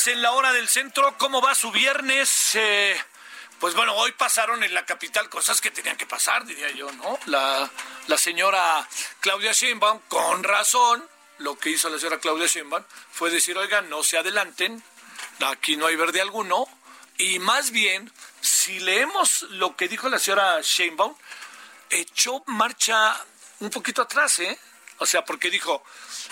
16 horas en la hora del centro. ¿Cómo va su viernes? Eh, pues bueno, hoy pasaron en la capital cosas que tenían que pasar, diría yo, ¿no? La, la señora Claudia Sheinbaum, con razón, lo que hizo la señora Claudia Sheinbaum fue decir, oigan, no se adelanten, aquí no hay verde alguno, y más bien, si leemos lo que dijo la señora Sheinbaum, echó marcha un poquito atrás, ¿eh? O sea, porque dijo,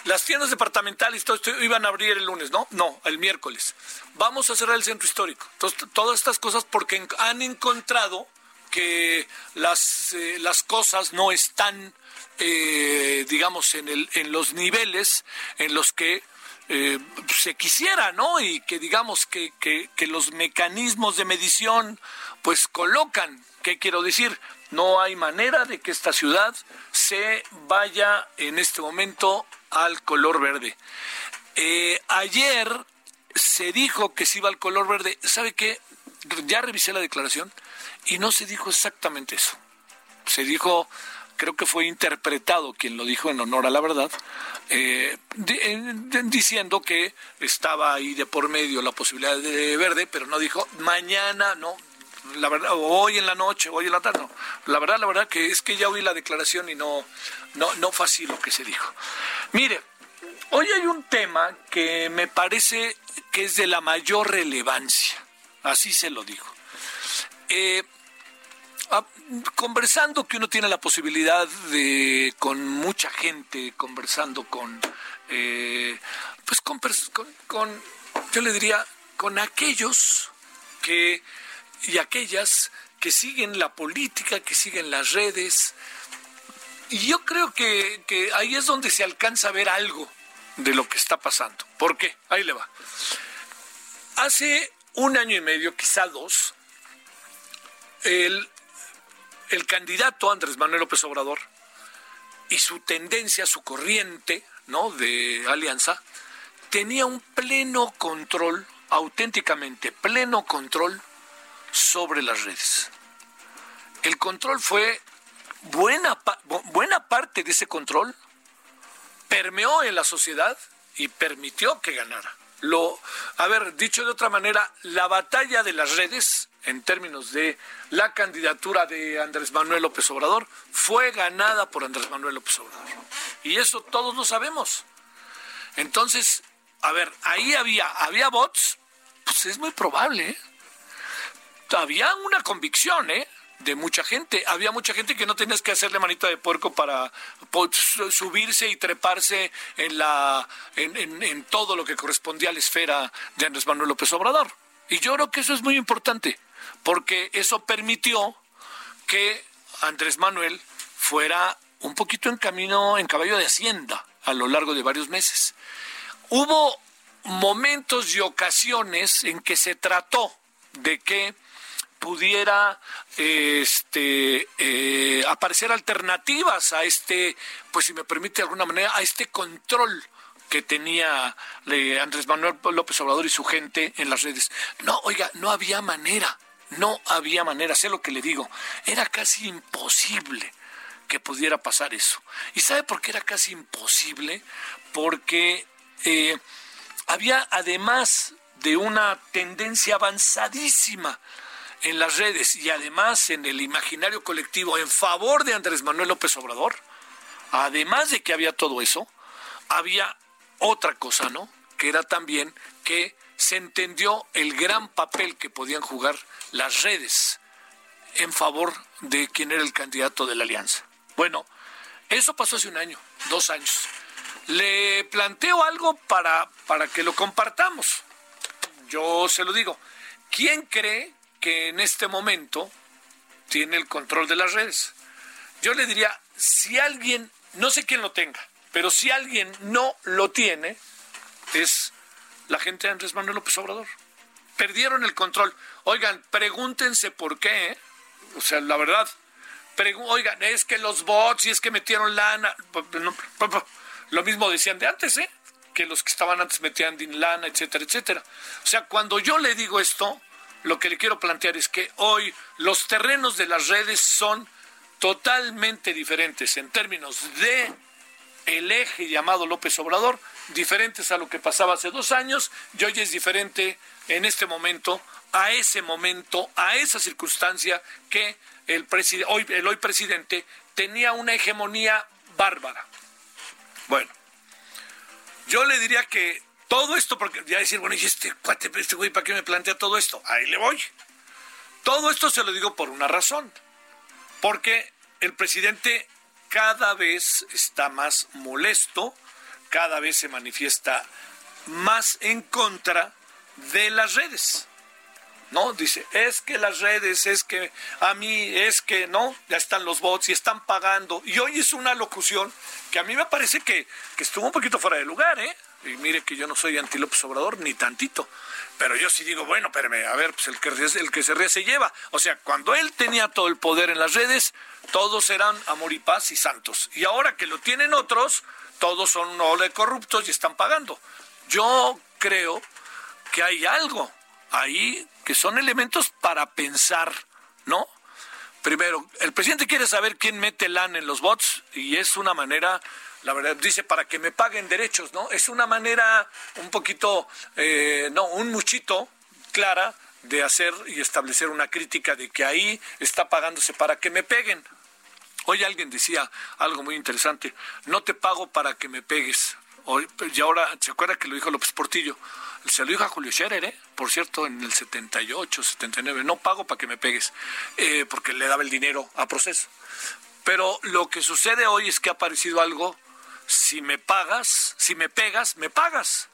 las tiendas departamentales todo esto iban a abrir el lunes, ¿no? No, el miércoles. Vamos a cerrar el centro histórico. Entonces, todas estas cosas porque han encontrado que las, eh, las cosas no están, eh, digamos, en, el, en los niveles en los que eh, se quisiera, ¿no? Y que digamos que, que los mecanismos de medición pues colocan, ¿qué quiero decir? No hay manera de que esta ciudad se vaya en este momento al color verde. Eh, ayer se dijo que se iba al color verde. ¿Sabe qué? Ya revisé la declaración y no se dijo exactamente eso. Se dijo, creo que fue interpretado quien lo dijo en honor a la verdad, eh, diciendo que estaba ahí de por medio la posibilidad de verde, pero no dijo mañana, no. La verdad, hoy en la noche, hoy en la tarde, no. La verdad, la verdad que es que ya oí la declaración y no, no, no fue así lo que se dijo. Mire, Hoy hay un tema que me parece que es de la mayor relevancia, así se lo digo. Eh, ah, conversando que uno tiene la posibilidad de, con mucha gente, conversando con, eh, pues con, con, yo le diría, con aquellos que, y aquellas que siguen la política, que siguen las redes, y yo creo que, que ahí es donde se alcanza a ver algo de lo que está pasando. ¿Por qué? Ahí le va. Hace un año y medio, quizá dos, el, el candidato Andrés Manuel López Obrador y su tendencia, su corriente ¿no? de alianza, tenía un pleno control, auténticamente pleno control sobre las redes. El control fue buena, buena parte de ese control permeó en la sociedad y permitió que ganara. Lo, a ver, dicho de otra manera, la batalla de las redes, en términos de la candidatura de Andrés Manuel López Obrador, fue ganada por Andrés Manuel López Obrador. Y eso todos lo sabemos. Entonces, a ver, ahí había, había bots, pues es muy probable, ¿eh? Había una convicción, ¿eh? De mucha gente. Había mucha gente que no tenías que hacerle manita de puerco para su- subirse y treparse en, la, en, en- en todo lo que correspondía a la esfera de Andrés Manuel López Obrador. Y yo creo que eso es muy importante, porque eso permitió que Andrés Manuel fuera un poquito en camino, en caballo de hacienda a lo largo de varios meses. Hubo momentos y ocasiones en que se trató de que pudiera este eh, aparecer alternativas a este pues si me permite de alguna manera a este control que tenía eh, Andrés Manuel López Obrador y su gente en las redes. No, oiga, no había manera, no había manera, sé lo que le digo, era casi imposible que pudiera pasar eso. ¿Y sabe por qué era casi imposible? Porque eh, había además de una tendencia avanzadísima en las redes y además en el imaginario colectivo en favor de Andrés Manuel López Obrador, además de que había todo eso, había otra cosa, ¿no? Que era también que se entendió el gran papel que podían jugar las redes en favor de quien era el candidato de la alianza. Bueno, eso pasó hace un año, dos años. Le planteo algo para, para que lo compartamos. Yo se lo digo. ¿Quién cree que en este momento tiene el control de las redes? Yo le diría, si alguien, no sé quién lo tenga, pero si alguien no lo tiene, es la gente de Andrés Manuel López Obrador. Perdieron el control. Oigan, pregúntense por qué. ¿eh? O sea, la verdad. Oigan, es que los bots y es que metieron lana. Lo mismo decían de antes, ¿eh? Que los que estaban antes metían lana, etcétera, etcétera. O sea, cuando yo le digo esto, lo que le quiero plantear es que hoy los terrenos de las redes son totalmente diferentes en términos de el eje llamado López Obrador, diferentes a lo que pasaba hace dos años, y hoy es diferente en este momento, a ese momento, a esa circunstancia que el, hoy, el hoy presidente tenía una hegemonía bárbara. Bueno, yo le diría que todo esto, porque ya decir, bueno, y este cuate, este güey, ¿para qué me plantea todo esto? Ahí le voy. Todo esto se lo digo por una razón, porque el presidente cada vez está más molesto, cada vez se manifiesta más en contra de las redes. ¿No? Dice, es que las redes, es que a mí, es que no, ya están los bots y están pagando. Y hoy es una locución que a mí me parece que, que estuvo un poquito fuera de lugar, ¿eh? Y mire que yo no soy anti López Obrador, ni tantito. Pero yo sí digo, bueno, espérame, a ver, pues el que, el que se ríe se lleva. O sea, cuando él tenía todo el poder en las redes, todos eran amor y paz y santos. Y ahora que lo tienen otros, todos son una ola de corruptos y están pagando. Yo creo que hay algo ahí que son elementos para pensar, ¿no? Primero, el presidente quiere saber quién mete LAN en los bots y es una manera, la verdad, dice para que me paguen derechos, ¿no? Es una manera un poquito, eh, no, un muchito clara de hacer y establecer una crítica de que ahí está pagándose para que me peguen. Hoy alguien decía algo muy interesante, no te pago para que me pegues. Hoy, y ahora, ¿se acuerda que lo dijo López Portillo? Se lo dijo a Julio Scherer, ¿eh? por cierto, en el 78, 79, no pago para que me pegues, eh, porque le daba el dinero a proceso. Pero lo que sucede hoy es que ha aparecido algo, si me pagas, si me pegas, me pagas.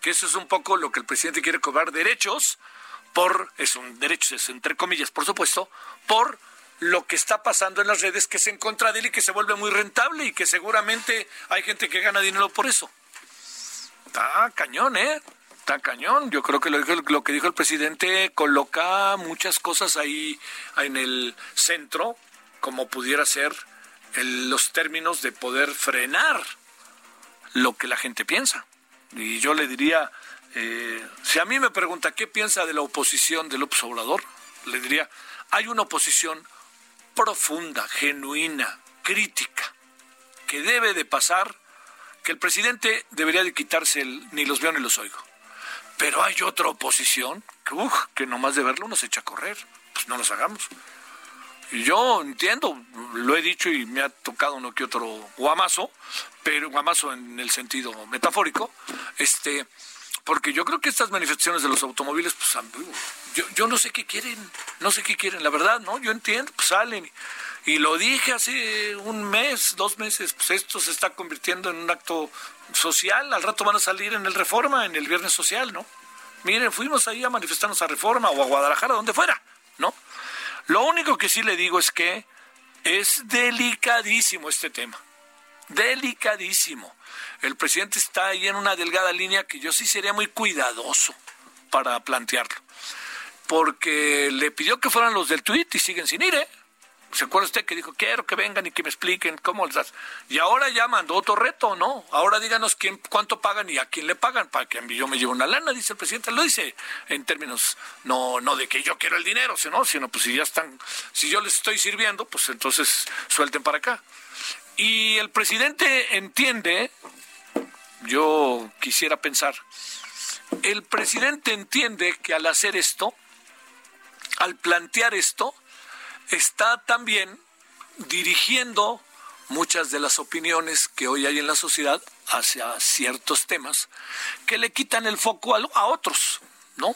Que eso es un poco lo que el presidente quiere cobrar derechos por, es un derecho, es entre comillas, por supuesto, por lo que está pasando en las redes que es en contra de él y que se vuelve muy rentable y que seguramente hay gente que gana dinero por eso. Está cañón, ¿eh? Está cañón. Yo creo que lo, lo que dijo el presidente coloca muchas cosas ahí en el centro, como pudiera ser los términos de poder frenar lo que la gente piensa. Y yo le diría, eh, si a mí me pregunta qué piensa de la oposición del Obrador, le diría, hay una oposición profunda, genuina, crítica, que debe de pasar, que el presidente debería de quitarse el ni los veo ni los oigo. Pero hay otra oposición que, uf, que nomás de verlo nos echa a correr. Pues no nos hagamos. Yo entiendo, lo he dicho y me ha tocado uno que otro guamazo, pero guamazo en el sentido metafórico, este, porque yo creo que estas manifestaciones de los automóviles, pues yo, yo no sé qué quieren, no sé qué quieren, la verdad, ¿no? Yo entiendo, pues salen. Y lo dije hace un mes, dos meses, pues esto se está convirtiendo en un acto social, al rato van a salir en el Reforma, en el Viernes Social, ¿no? Miren, fuimos ahí a manifestarnos a Reforma o a Guadalajara, donde fuera. Lo único que sí le digo es que es delicadísimo este tema, delicadísimo. El presidente está ahí en una delgada línea que yo sí sería muy cuidadoso para plantearlo porque le pidió que fueran los del tweet y siguen sin ir, ¿eh? ¿Se acuerda usted que dijo, quiero que vengan y que me expliquen cómo les? Y ahora ya mandó otro reto, ¿no? Ahora díganos quién, cuánto pagan y a quién le pagan para que yo me lleve una lana, dice el presidente. Lo dice en términos no, no de que yo quiero el dinero, sino, sino pues si ya están, si yo les estoy sirviendo, pues entonces suelten para acá. Y el presidente entiende, yo quisiera pensar, el presidente entiende que al hacer esto, al plantear esto, está también dirigiendo muchas de las opiniones que hoy hay en la sociedad hacia ciertos temas que le quitan el foco a, otros, ¿no?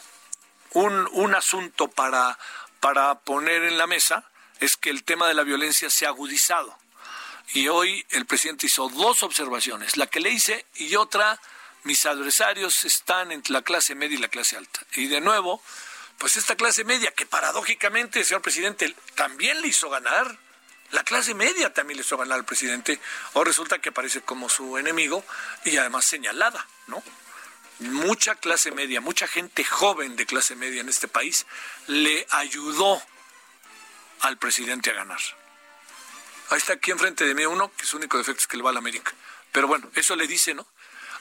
Un, un asunto para, para poner en la mesa es que el tema de la violencia se ha agudizado. Y hoy el presidente hizo dos observaciones, la que le hice y otra, mis adversarios están entre la clase media y la clase alta. Y de nuevo, pues esta clase media, que paradójicamente, señor presidente, también le hizo ganar, la clase media también le hizo ganar al presidente, o resulta que aparece como su enemigo y además señalada, ¿no? Mucha clase media, mucha gente joven de clase media en este país le ayudó al presidente a ganar. Ahí está aquí enfrente de mí uno que su único defecto es que le va a la América. Pero bueno, eso le dice, ¿no?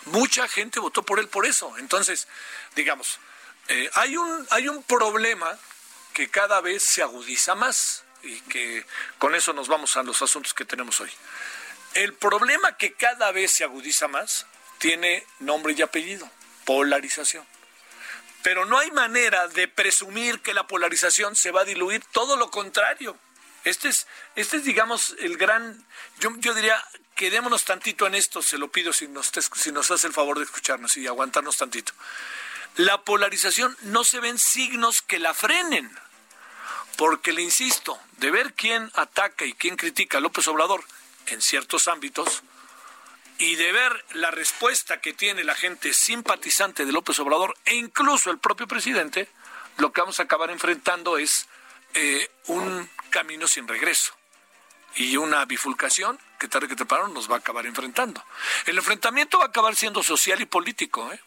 Mucha gente votó por él por eso. Entonces, digamos, eh, hay, un, hay un problema que cada vez se agudiza más y que con eso nos vamos a los asuntos que tenemos hoy. El problema que cada vez se agudiza más tiene nombre y apellido, polarización. Pero no hay manera de presumir que la polarización se va a diluir, todo lo contrario. Este es, este es digamos, el gran, yo, yo diría, quedémonos tantito en esto, se lo pido si nos, si nos hace el favor de escucharnos y aguantarnos tantito. La polarización no se ven signos que la frenen, porque le insisto, de ver quién ataca y quién critica a López Obrador en ciertos ámbitos, y de ver la respuesta que tiene la gente simpatizante de López Obrador e incluso el propio presidente, lo que vamos a acabar enfrentando es eh, un camino sin regreso y una bifurcación que tarde que temprano nos va a acabar enfrentando. El enfrentamiento va a acabar siendo social y político, ¿eh?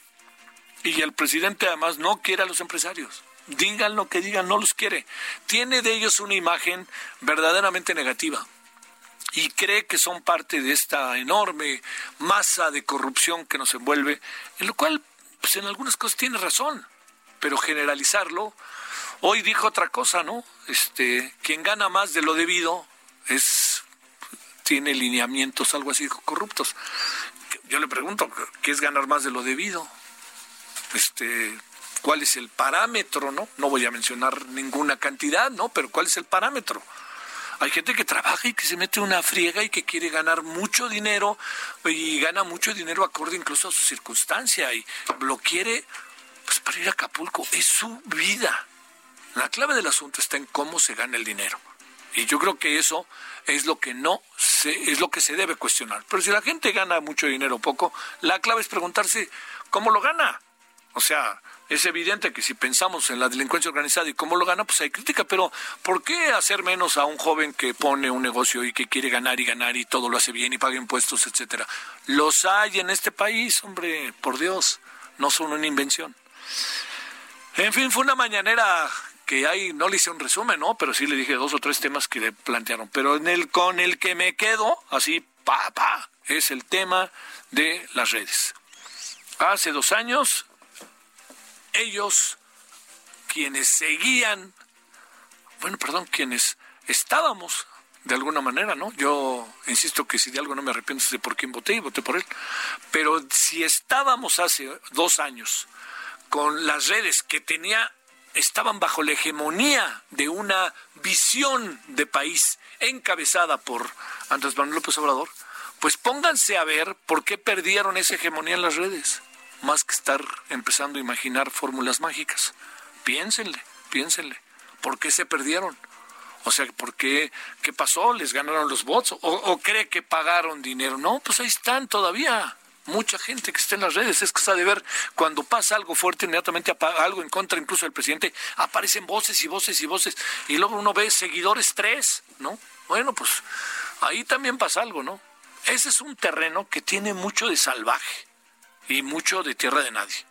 Y el presidente además no quiere a los empresarios. Digan lo que digan, no los quiere. Tiene de ellos una imagen verdaderamente negativa y cree que son parte de esta enorme masa de corrupción que nos envuelve, en lo cual, pues en algunas cosas tiene razón, pero generalizarlo, hoy dijo otra cosa, ¿no? Este, quien gana más de lo debido es tiene lineamientos algo así corruptos. Yo le pregunto, ¿qué es ganar más de lo debido? Este, ¿cuál es el parámetro, no? No voy a mencionar ninguna cantidad, ¿no? Pero ¿cuál es el parámetro? Hay gente que trabaja y que se mete una friega y que quiere ganar mucho dinero y gana mucho dinero acorde incluso a su circunstancia y lo quiere pues para ir a Acapulco. Es su vida. La clave del asunto está en cómo se gana el dinero. Y yo creo que eso es lo que no se, es lo que se debe cuestionar. Pero si la gente gana mucho dinero o poco, la clave es preguntarse cómo lo gana. O sea, es evidente que si pensamos en la delincuencia organizada y cómo lo gana, pues hay crítica, pero ¿por qué hacer menos a un joven que pone un negocio y que quiere ganar y ganar y todo lo hace bien y paga impuestos, etcétera? Los hay en este país, hombre, por Dios, no son una invención. En fin, fue una mañanera que hay, no le hice un resumen, ¿no? Pero sí le dije dos o tres temas que le plantearon. Pero en el con el que me quedo, así, pa, pa, es el tema de las redes. Hace dos años ellos, quienes seguían, bueno, perdón, quienes estábamos de alguna manera, ¿no? Yo insisto que si de algo no me arrepiento es de por quién voté y voté por él. Pero si estábamos hace dos años con las redes que tenía, estaban bajo la hegemonía de una visión de país encabezada por Andrés Manuel López Obrador, pues pónganse a ver por qué perdieron esa hegemonía en las redes más que estar empezando a imaginar fórmulas mágicas. Piénsenle, piénsenle. ¿Por qué se perdieron? O sea, ¿por qué? ¿Qué pasó? ¿Les ganaron los votos? ¿O, cree que pagaron dinero? No, pues ahí están todavía. Mucha gente que está en las redes. Es cosa de ver cuando pasa algo fuerte, inmediatamente algo en contra incluso del presidente, aparecen voces y voces y voces. Y luego uno ve seguidores tres, ¿no? Bueno, pues ahí también pasa algo, ¿no? Ese es un terreno que tiene mucho de salvaje y mucho de tierra de nadie.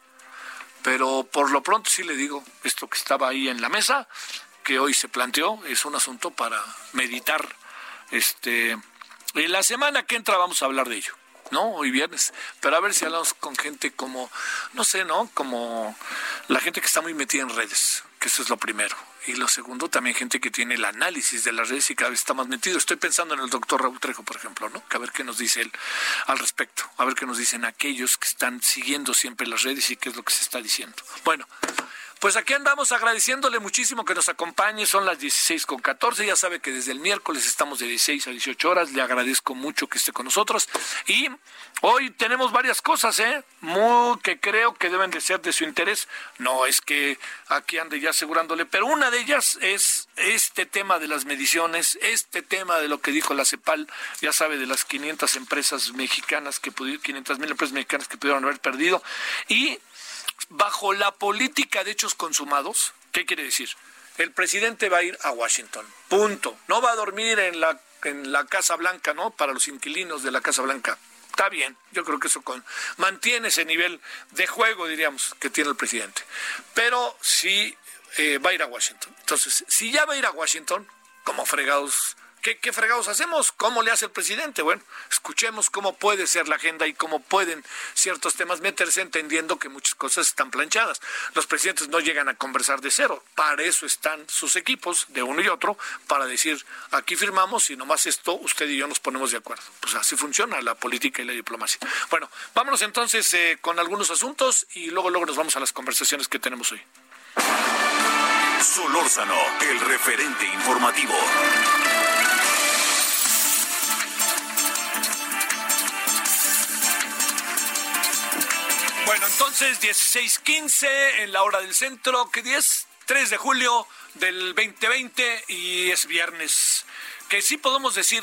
Pero por lo pronto sí le digo, esto que estaba ahí en la mesa, que hoy se planteó, es un asunto para meditar. Este, en la semana que entra vamos a hablar de ello. ¿No? Hoy viernes, pero a ver si hablamos con gente como, no sé, ¿no? Como la gente que está muy metida en redes, que eso es lo primero. Y lo segundo, también gente que tiene el análisis de las redes y cada vez está más metido. Estoy pensando en el doctor Raúl Trejo, por ejemplo, ¿no? Que a ver qué nos dice él al respecto, a ver qué nos dicen aquellos que están siguiendo siempre las redes y qué es lo que se está diciendo. Bueno, Pues aquí andamos agradeciéndole muchísimo que nos acompañe. Son las 16 con 14. Ya sabe que desde el miércoles estamos de 16 a 18 horas. Le agradezco mucho que esté con nosotros. Y hoy tenemos varias cosas, ¿eh? Muy, que creo que deben de ser de su interés. No es que aquí ande ya asegurándole, pero una de ellas es este tema de las mediciones, este tema de lo que dijo la CEPAL, ya sabe, de las 500 empresas mexicanas que 500 mil empresas mexicanas que pudieron haber perdido. Y bajo la política de hechos consumados, ¿qué quiere decir? El presidente va a ir a Washington, punto. No va a dormir en la, en la Casa Blanca, ¿no? Para los inquilinos de la Casa Blanca. Está bien, yo creo que eso mantiene ese nivel de juego, diríamos, que tiene el presidente. Pero sí eh, va a ir a Washington. Entonces, si ya va a ir a Washington, como fregados ¿Qué, fregados hacemos? ¿Cómo le hace el presidente? Bueno, escuchemos cómo puede ser la agenda y cómo pueden ciertos temas meterse entendiendo que muchas cosas están planchadas. Los presidentes no llegan a conversar de cero. Para eso están sus equipos, de uno y otro, para decir, aquí firmamos y nomás esto, usted y yo nos ponemos de acuerdo. Pues así funciona la política y la diplomacia. Bueno, vámonos entonces eh, con algunos asuntos y luego, luego nos vamos a las conversaciones que tenemos hoy. Solórzano, el referente informativo. Entonces 16:15 en la hora del centro, ¿qué 10? 3 de julio del 2020 y es viernes. Que sí podemos decir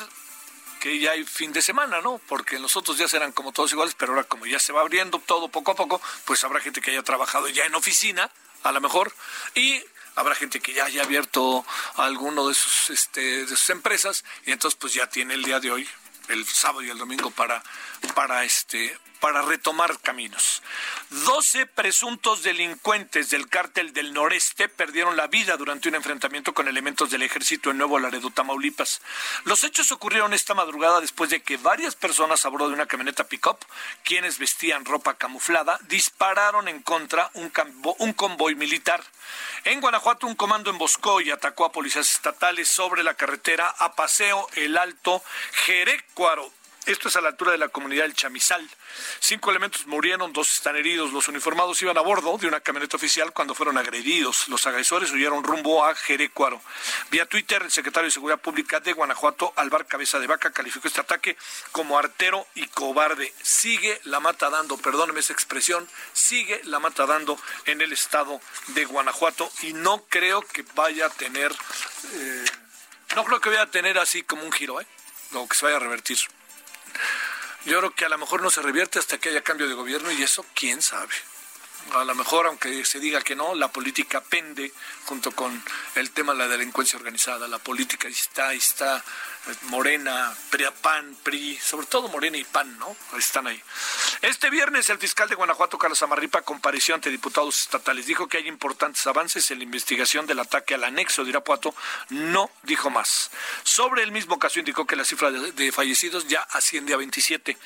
que ya hay fin de semana, ¿no? Porque los otros días eran como todos iguales, pero ahora como ya se va abriendo todo poco a poco, pues habrá gente que haya trabajado ya en oficina, a lo mejor, y habrá gente que ya haya abierto alguno de sus, este, de sus empresas, y entonces pues ya tiene el día de hoy, el sábado y el domingo para, para este para retomar caminos. Doce presuntos delincuentes del cártel del noreste perdieron la vida durante un enfrentamiento con elementos del ejército en Nuevo Laredo, Tamaulipas. Los hechos ocurrieron esta madrugada después de que varias personas a bordo de una camioneta pick-up, quienes vestían ropa camuflada, dispararon en contra un, un convoy militar. En Guanajuato, un comando emboscó y atacó a policías estatales sobre la carretera a Paseo El Alto Jerecuaro esto es a la altura de la comunidad del Chamizal. Cinco elementos murieron, dos están heridos. Los uniformados iban a bordo de una camioneta oficial cuando fueron agredidos. Los agresores huyeron rumbo a Jerecuaro. Vía Twitter, el secretario de Seguridad Pública de Guanajuato, Alvar Cabeza de Vaca, calificó este ataque como artero y cobarde. Sigue la mata dando, perdóneme esa expresión, sigue la mata dando en el estado de Guanajuato y no creo que vaya a tener, eh, no creo que vaya a tener así como un giro, ¿eh? O que se vaya a revertir. Yo creo que a lo mejor no se revierte hasta que haya cambio de gobierno y eso quién sabe. A lo mejor, aunque se diga que no, la política pende junto con el tema de la delincuencia organizada. La política está, está Morena, PAN, PRI, sobre todo Morena y PAN, ¿no? Están ahí. Este viernes el fiscal de Guanajuato, Carlos Amarripa, compareció ante diputados estatales. Dijo que hay importantes avances en la investigación del ataque al anexo de Irapuato. No dijo más. Sobre el mismo caso indicó que la cifra de, fallecidos ya asciende a 27.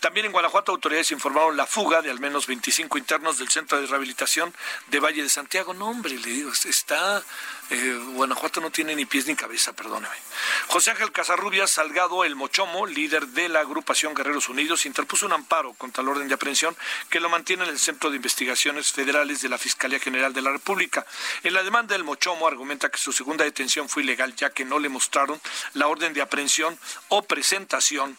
También en Guanajuato autoridades informaron la fuga de al menos 25 internos del Centro de Rehabilitación de Valle de Santiago. No, hombre, le digo, está... Eh, Guanajuato no tiene ni pies ni cabeza, perdóneme. José Ángel Casarrubias Salgado, el Mochomo, líder de la agrupación Guerreros Unidos, interpuso un amparo contra el orden de aprehensión que lo mantiene en el Centro de Investigaciones Federales de la Fiscalía General de la República. En la demanda del Mochomo argumenta que su segunda detención fue ilegal ya que no le mostraron la orden de aprehensión o presentación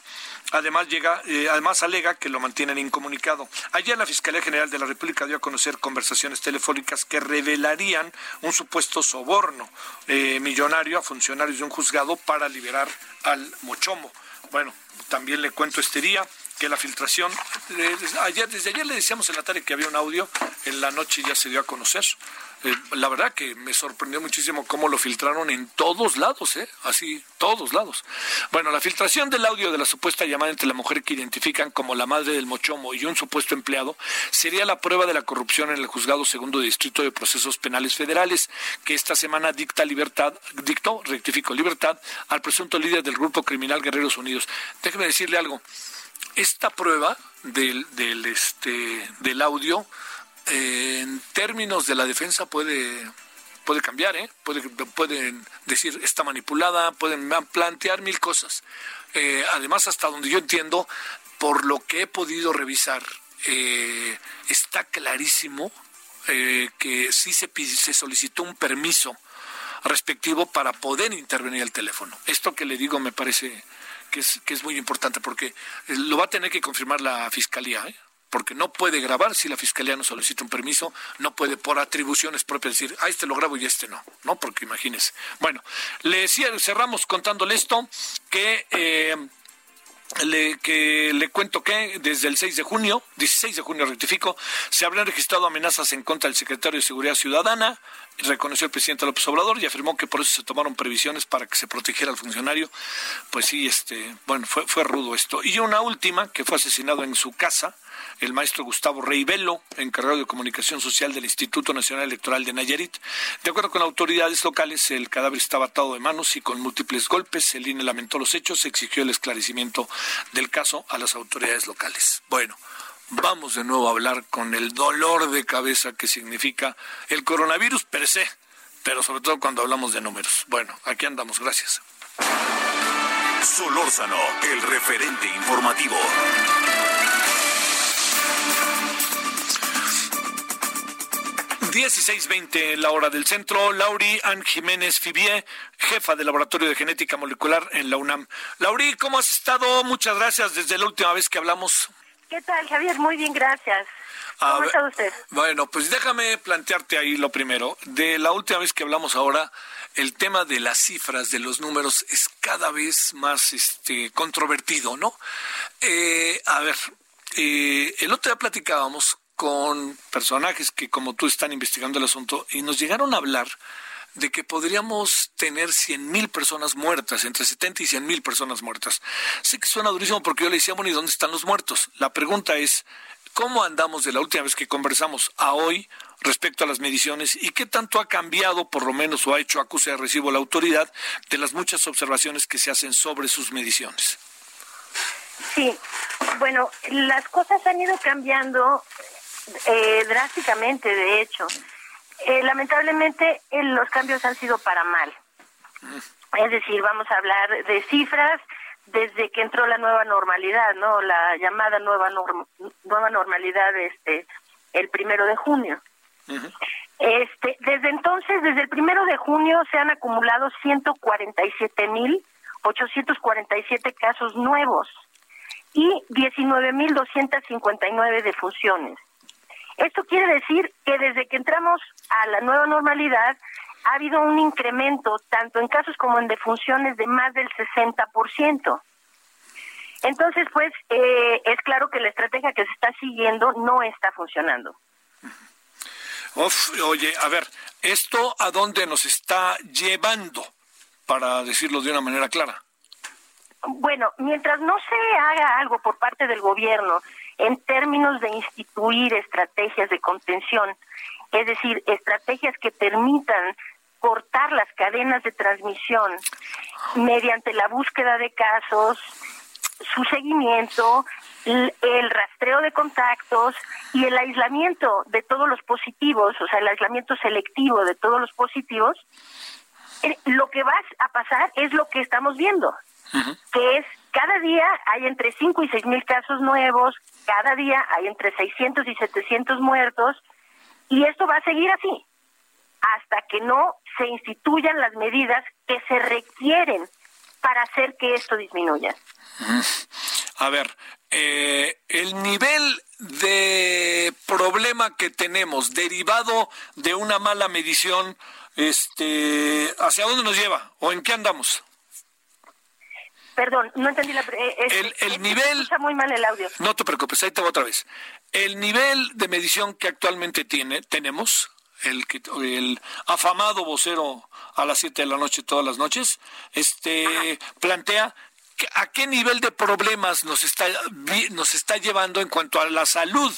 Además, llega, eh, además alega que lo mantienen incomunicado. Ayer la Fiscalía General de la República dio a conocer conversaciones telefónicas que revelarían un supuesto soborno eh, millonario a funcionarios de un juzgado para liberar al Mochomo. Bueno, también le cuento este día que la filtración, eh, ayer, desde ayer le decíamos en la tarde que había un audio, en la noche ya se dio a conocer. Eh, la verdad que me sorprendió muchísimo cómo lo filtraron en todos lados, ¿eh? Así, todos lados. Bueno, la filtración del audio de la supuesta llamada entre la mujer que identifican como la madre del Mochomo y un supuesto empleado sería la prueba de la corrupción en el juzgado segundo distrito de procesos penales federales, que esta semana dicta libertad, dictó, rectifico, libertad al presunto líder del grupo criminal Guerreros Unidos. Déjeme decirle algo. Esta prueba del, del, este, del audio en términos de la defensa puede puede cambiar, ¿eh? pueden decir está manipulada, pueden plantear mil cosas. Eh, además, hasta donde yo entiendo, por lo que he podido revisar, eh, está clarísimo eh, que sí se, se solicitó un permiso respectivo para poder intervenir el teléfono. Esto que le digo me parece que es, que es muy importante porque lo va a tener que confirmar la fiscalía. ¿eh? porque no puede grabar si la fiscalía no solicita un permiso, no puede por atribuciones propias decir, ah, este lo grabo y este no, ¿no? Porque imagínese. Bueno, le cerramos contándole esto, que... Eh, le, que le cuento que desde el 6 de junio, 16 de junio rectifico, se habrían registrado amenazas en contra del secretario de Seguridad Ciudadana, reconoció el presidente López Obrador y afirmó que por eso se tomaron previsiones para que se protegiera al funcionario. Pues sí, este, bueno, fue, fue rudo esto. Y una última, que fue asesinado en su casa, el maestro Gustavo Rey Velo, encargado de comunicación social del Instituto Nacional Electoral de Nayarit. De acuerdo con autoridades locales, el cadáver estaba atado de manos y con múltiples golpes. El INE lamentó los hechos, exigió el esclarecimiento del caso a las autoridades locales. Bueno, vamos de nuevo a hablar con el dolor de cabeza que significa el coronavirus per pero sobre todo cuando hablamos de números. Bueno, aquí andamos, gracias. Solórzano, el referente informativo. 16.20 la hora del centro. Lauri Ann Jiménez Fibier, jefa del Laboratorio de Genética Molecular en la UNAM. Lauri, ¿cómo has estado? Muchas gracias desde la última vez que hablamos. ¿Qué tal, Javier? Muy bien, gracias. ¿Cómo está usted? Bueno, pues déjame plantearte ahí lo primero. De la última vez que hablamos ahora, el tema de las cifras, de los números, es cada vez más este, controvertido, ¿no? Eh, a ver, eh, el otro día platicábamos con personajes que como tú están investigando el asunto y nos llegaron a hablar de que podríamos tener 100 mil personas muertas, entre 70 y 100 mil personas muertas. Sé que suena durísimo porque yo le decía, bueno, ¿y dónde están los muertos? La pregunta es, ¿cómo andamos de la última vez que conversamos a hoy respecto a las mediciones y qué tanto ha cambiado, por lo menos, o ha hecho acuse de recibo la autoridad de las muchas observaciones que se hacen sobre sus mediciones? Sí, bueno, las cosas han ido cambiando eh, drásticamente, de hecho. Eh, lamentablemente, eh, los cambios han sido para mal. Es decir, vamos a hablar de cifras desde que entró la nueva normalidad, ¿no? La llamada nueva nueva normalidad, este, el primero de junio. Este, desde entonces, desde el primero de junio, se han acumulado 147 mil 847 casos nuevos y 19.259 defunciones. Esto quiere decir que desde que entramos a la nueva normalidad ha habido un incremento tanto en casos como en defunciones de más del 60%. Entonces, pues, eh, es claro que la estrategia que se está siguiendo no está funcionando. oye, a ver, ¿esto a dónde nos está llevando? Para decirlo de una manera clara. Bueno, mientras no se haga algo por parte del gobierno en términos de instituir estrategias de contención, es decir, estrategias que permitan cortar las cadenas de transmisión mediante la búsqueda de casos, su seguimiento, el rastreo de contactos y el aislamiento de todos los positivos, o sea, el aislamiento selectivo de todos los positivos, eh, lo que va a pasar es lo que estamos viendo, que es cada día hay entre 5 y 6 mil casos nuevos, cada día hay entre 600 y 700 muertos, y esto va a seguir así, hasta que no se instituyan las medidas que se requieren para hacer que esto disminuya. A ver, eh, el nivel de problema que tenemos derivado de una mala medición, este, ¿hacia dónde nos lleva o en qué andamos? Perdón, no entendí la... Eh, el, nivel... Escucha muy mal el audio. No te preocupes, ahí te voy otra vez. El nivel de medición que actualmente tiene, tenemos, el, el afamado vocero a las 7 de la noche todas las noches, este plantea a qué nivel de problemas nos está, nos está llevando en cuanto a la salud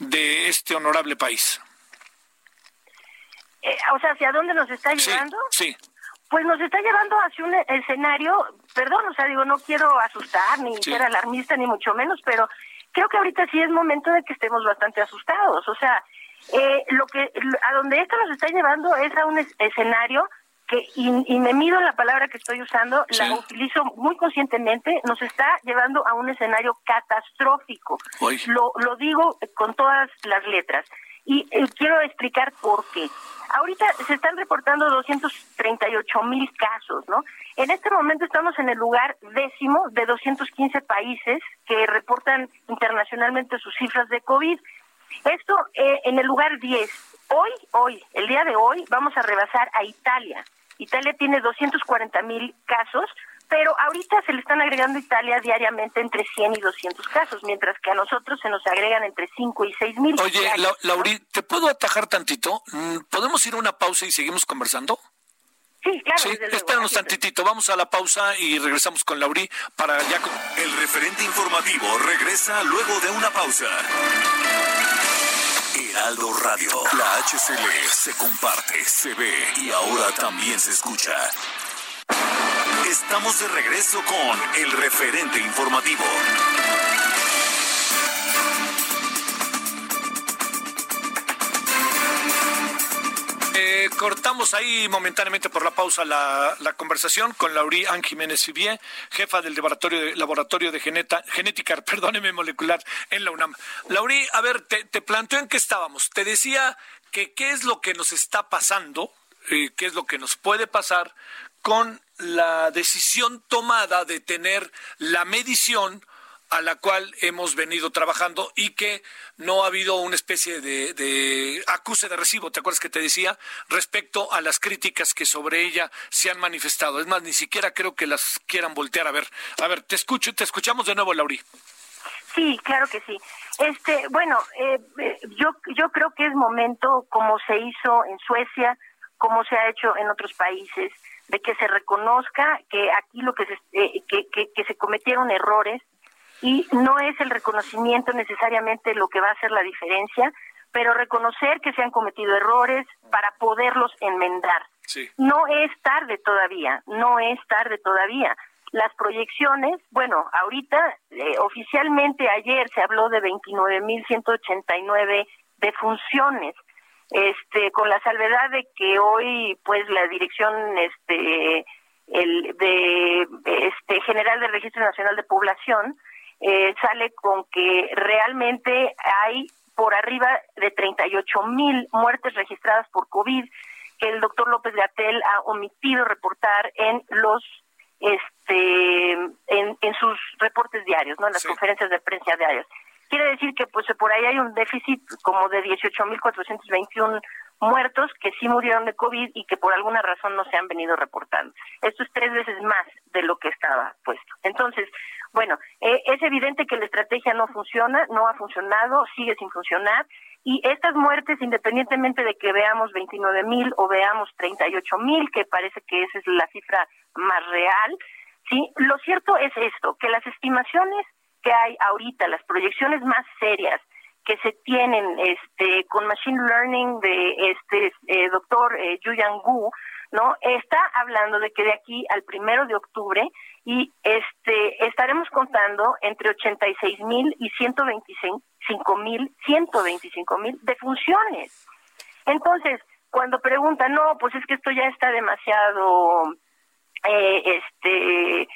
de este honorable país. Eh, o sea, ¿hacia dónde nos está llevando? sí pues nos está llevando hacia un escenario, perdón, o sea, digo, no quiero asustar ni ser alarmista ni mucho menos, pero creo que ahorita sí es momento de que estemos bastante asustados, o sea, eh, lo que a donde esto nos está llevando es a un escenario que y, me mido la palabra que estoy usando, la utilizo muy conscientemente, nos está llevando a un escenario catastrófico. Lo, lo digo con todas las letras. Y eh, quiero explicar por qué. Ahorita se están reportando 238 mil casos, ¿no? En este momento estamos en el lugar décimo de 215 países que reportan internacionalmente sus cifras de COVID. Esto eh, en el lugar 10. Hoy, hoy, el día de hoy, vamos a rebasar a Italia. Italia tiene 240 mil casos, pero ahorita se le están agregando a Italia diariamente entre 100 y 200 casos, mientras que a nosotros se nos agregan entre 5 y 6 mil. Oye, Lauri, ¿te puedo atajar tantito? Mm, ¿Podemos ir a una pausa y seguimos conversando? Sí, claro. Sí, espéranos tantitito, vamos a la pausa y regresamos con Lauri para ya... El referente informativo regresa luego de una pausa. Heraldo Radio, la HCL se comparte, se ve y ahora también se escucha. Estamos de regreso con el referente informativo. Eh, cortamos ahí momentáneamente por la pausa la, conversación con Laurie Anne Jiménez Fibier, jefa del laboratorio de, laboratorio genética, perdóneme, molecular en la UNAM. Laurie, a ver, te, te planteo en qué estábamos. Te decía que qué es lo que nos está pasando, eh, qué es lo que nos puede pasar con la decisión tomada de tener la medición a la cual hemos venido trabajando y que no ha habido una especie de, acuse de recibo, ¿te acuerdas que te decía? Respecto a las críticas que sobre ella se han manifestado. Es más, ni siquiera creo que las quieran voltear a ver. A ver, te escucho, te escuchamos de nuevo, Lauri. Sí, claro que sí. Este, bueno, eh, eh, yo, yo creo que es momento, como se hizo en Suecia, como se ha hecho en otros países, de que se reconozca que aquí lo que se, eh, que, que, se cometieron errores y no es el reconocimiento necesariamente lo que va a hacer la diferencia, pero reconocer que se han cometido errores para poderlos enmendar. No es tarde todavía, no es tarde todavía. Las proyecciones, bueno, ahorita eh, oficialmente ayer se habló de 29.189 defunciones este con la salvedad de que hoy pues la dirección este el de este general del registro nacional de población eh, sale con que realmente hay por arriba de 38 mil muertes registradas por covid que el doctor López Gatel ha omitido reportar en los este en, en sus reportes diarios no en las conferencias de prensa diarias Quiere decir que pues por ahí hay un déficit como de 18.421 muertos que sí murieron de COVID y que por alguna razón no se han venido reportando. Esto es tres veces más de lo que estaba puesto. Entonces, bueno, eh, es evidente que la estrategia no funciona, no ha funcionado, sigue sin funcionar. Y estas muertes, independientemente de que veamos 29 mil o veamos 38 mil, que parece que esa es la cifra más real, sí, lo cierto es esto, que las estimaciones hay ahorita, las proyecciones más serias que se tienen este con machine learning de este eh, doctor eh, Yuyan Gu, ¿no? Está hablando de que de aquí al primero de octubre y este estaremos contando entre 86 mil y 125 mil, 125 mil defunciones. Entonces, cuando preguntan, no, pues es que esto ya está demasiado, eh, este,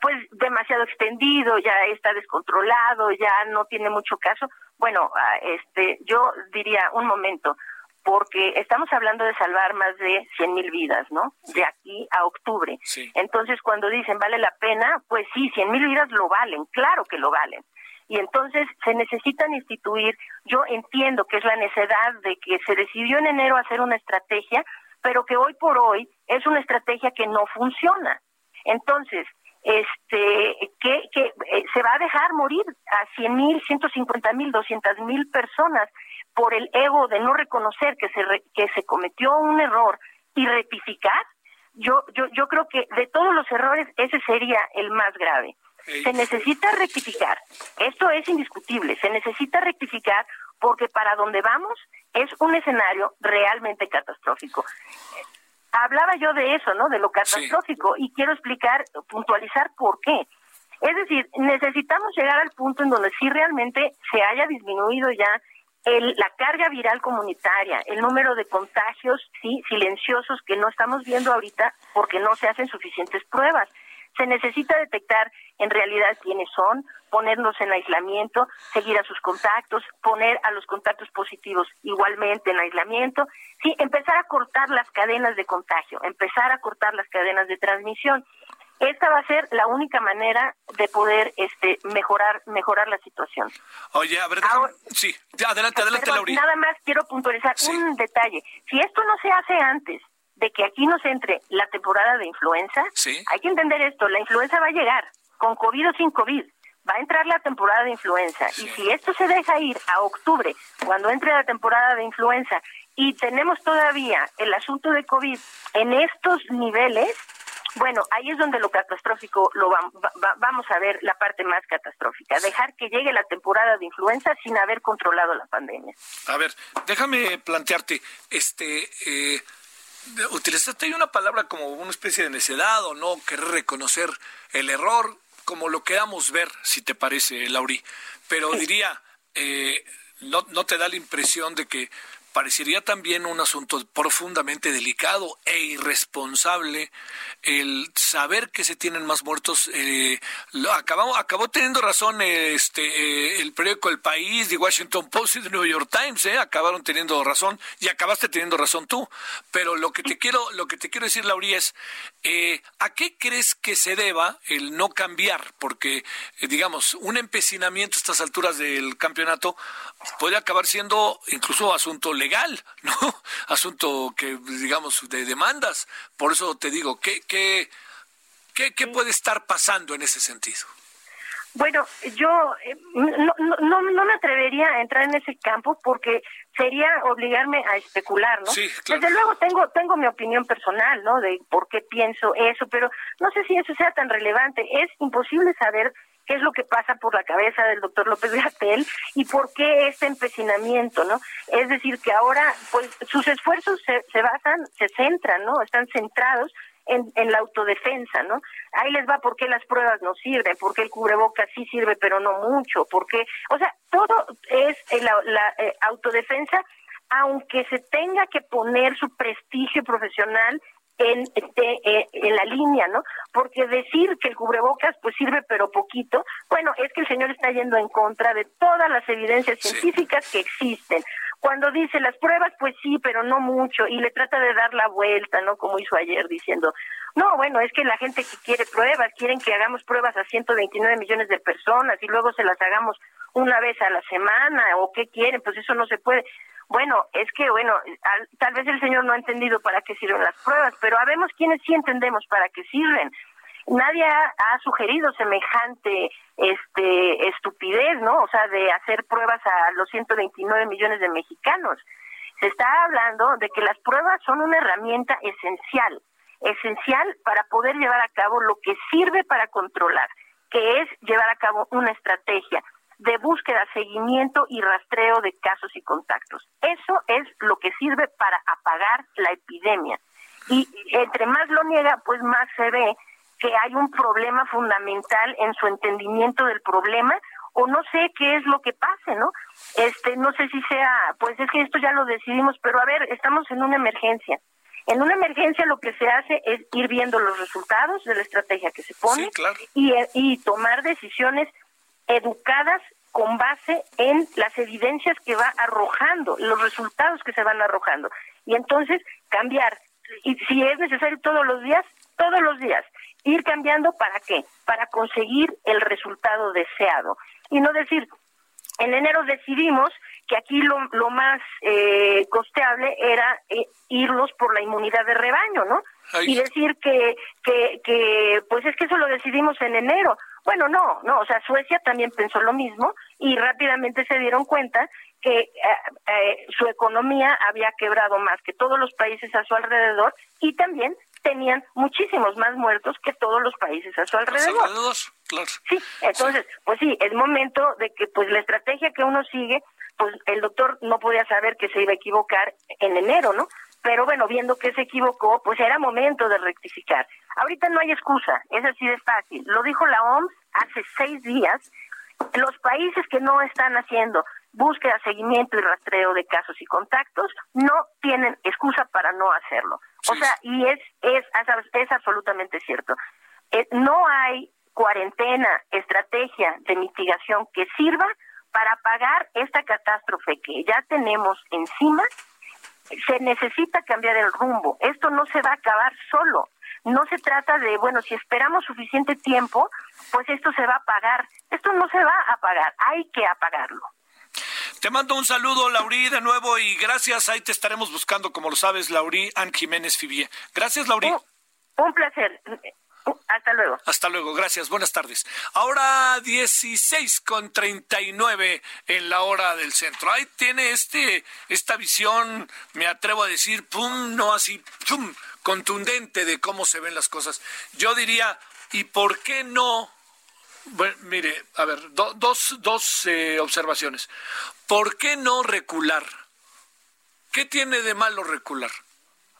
pues demasiado extendido, ya está descontrolado, ya no tiene mucho caso. Bueno, ah, este, yo diría un momento, porque estamos hablando de salvar más de 100 mil vidas, ¿no? De aquí a octubre. Entonces, cuando dicen vale la pena, pues sí, 100 mil vidas lo valen, claro que lo valen. Y entonces se necesitan instituir, yo entiendo que es la necesidad de que se decidió en enero hacer una estrategia, pero que hoy por hoy es una estrategia que no funciona. Entonces, este que, que eh, se va a dejar morir a 100 mil, 150 mil, 200 mil personas por el ego de no reconocer que se que se cometió un error y rectificar. Yo yo yo creo que de todos los errores ese sería el más grave. Se necesita rectificar. Esto es indiscutible. Se necesita rectificar porque para donde vamos es un escenario realmente catastrófico hablaba yo de eso, ¿no? De lo catastrófico y quiero explicar, puntualizar por qué. Es decir, necesitamos llegar al punto en donde sí realmente se haya disminuido ya el, la carga viral comunitaria, el número de contagios sí silenciosos que no estamos viendo ahorita porque no se hacen suficientes pruebas. Se necesita detectar en realidad quiénes son, ponernos en aislamiento, seguir a sus contactos, poner a los contactos positivos igualmente en aislamiento, sí, empezar a cortar las cadenas de contagio, empezar a cortar las cadenas de transmisión. Esta va a ser la única manera de poder este mejorar mejorar la situación. Oye, a ver, sí, adelante, adelante, Laurita. Nada más quiero puntualizar un detalle. Si esto no se hace antes de que aquí nos entre la temporada de influenza, hay que entender esto, la influenza va a llegar, con COVID o sin COVID va a entrar la temporada de influenza. Y si esto se deja ir a octubre, cuando entre la temporada de influenza y tenemos todavía el asunto de COVID en estos niveles, bueno, ahí es donde lo catastrófico lo vamos a ver la parte más catastrófica, dejar que llegue la temporada de influenza sin haber controlado la pandemia. A ver, déjame plantearte, este, eh, utilizaste ahí una palabra como una especie de necedad o no querer reconocer el error, como lo queramos ver, si te parece, Lauri, pero diría, eh, no, ¿no te da la impresión de que parecería también un asunto profundamente delicado e irresponsable el saber que se tienen más muertos. Eh, acabamos, acabó teniendo razón este eh, el periódico El País, The Washington Post y The New York Times, eh, acabaron teniendo razón y acabaste teniendo razón tú. Pero lo que te quiero, lo que te quiero decir, Lauría, es eh, ¿a qué crees que se deba el no cambiar? Porque, digamos, un empecinamiento a estas alturas del campeonato puede acabar siendo incluso asunto legal, ¿no? Asunto que, digamos, de demandas. Por eso te digo, ¿qué, qué, qué, puede estar pasando en ese sentido? Bueno, yo eh, no, no, no, me atrevería a entrar en ese campo porque sería obligarme a especular, ¿no? Sí, Desde luego tengo tengo mi opinión personal, ¿no? De por qué pienso eso, pero no sé si eso sea tan relevante. Es imposible saber qué es lo que pasa por la cabeza del doctor López Gatel y por qué este empecinamiento, ¿no? Es decir, que ahora, pues, sus esfuerzos se, se basan, se centran, ¿no? Están centrados en, en, la autodefensa, ¿no? Ahí les va por qué las pruebas no sirven, por qué el cubrebocas sí sirve pero no mucho, por qué, o sea, todo es la, la eh, autodefensa, aunque se tenga que poner su prestigio profesional en, eh, en la línea, ¿no? Porque decir que el cubrebocas pues sirve pero poquito, bueno, es que el señor está yendo en contra de todas las evidencias científicas que existen. Cuando dice las pruebas, pues sí, pero no mucho, y le trata de dar la vuelta, ¿no? Como hizo ayer diciendo, no, bueno, es que la gente que quiere pruebas, quieren que hagamos pruebas a 129 millones de personas y luego se las hagamos una vez a la semana, o qué quieren, pues eso no se puede. Bueno, es que, bueno, tal vez el señor no ha entendido para qué sirven las pruebas, pero habemos quienes sí entendemos para qué sirven. Nadie ha, sugerido semejante este estupidez, ¿no? O sea, de hacer pruebas a los 129 millones de mexicanos. Se está hablando de que las pruebas son una herramienta esencial, esencial para poder llevar a cabo lo que sirve para controlar, que es llevar a cabo una estrategia de búsqueda, seguimiento y rastreo de casos y contactos. Eso es lo que sirve para apagar la epidemia. Y entre más lo niega, pues más se ve que hay un problema fundamental en su entendimiento del problema o no sé qué es lo que pase, ¿no? Este, no sé si sea, pues es que esto ya lo decidimos, pero a ver, estamos en una emergencia. En una emergencia lo que se hace es ir viendo los resultados de la estrategia que se pone y, y tomar decisiones educadas con base en las evidencias que va arrojando, los resultados que se van arrojando. Y entonces cambiar, y si es necesario todos los días, todos los días. Ir cambiando para qué? Para conseguir el resultado deseado. Y no decir, en enero decidimos que aquí lo, lo más eh, costeable era eh, irnos por la inmunidad de rebaño, ¿no? Y decir que, que, que, pues es que eso lo decidimos en enero. Bueno, no, no, o sea, Suecia también pensó lo mismo y rápidamente se dieron cuenta que eh, eh, su economía había quebrado más que todos los países a su alrededor y también tenían muchísimos más muertos que todos los países a su alrededor. Claro. Sí, entonces, pues sí, es momento de que pues la estrategia que uno sigue, pues el doctor no podía saber que se iba a equivocar en enero, ¿no? Pero bueno, viendo que se equivocó, pues era momento de rectificar. Ahorita no hay excusa, es así de fácil. Lo dijo la OMS hace seis días. Los países que no están haciendo búsqueda, seguimiento y rastreo de casos y contactos no tienen excusa para no hacerlo. O sea, y es, es, es absolutamente cierto. Eh, no cuarentena, estrategia de mitigación que sirva para pagar esta catástrofe que ya tenemos encima, se necesita cambiar el rumbo. Esto no se va a acabar solo. No se trata de, bueno, si esperamos suficiente tiempo, pues esto se va a pagar. Esto no se va a pagar, hay que apagarlo. Te mando un saludo, Laurí, de nuevo y gracias. Ahí te estaremos buscando, como lo sabes, Laurí Ann Jiménez Fibie. Gracias, Laurí. un placer. Hasta luego. Hasta luego, gracias. Buenas tardes. Ahora 16 con 39 en la hora del centro. Ahí tiene este esta visión, me atrevo a decir, pum, no así, pum, contundente de cómo se ven las cosas. Yo diría, ¿y por qué no? Bueno, mire, a ver, dos, dos eh, observaciones. ¿Por qué no recular? ¿Qué tiene de malo recular?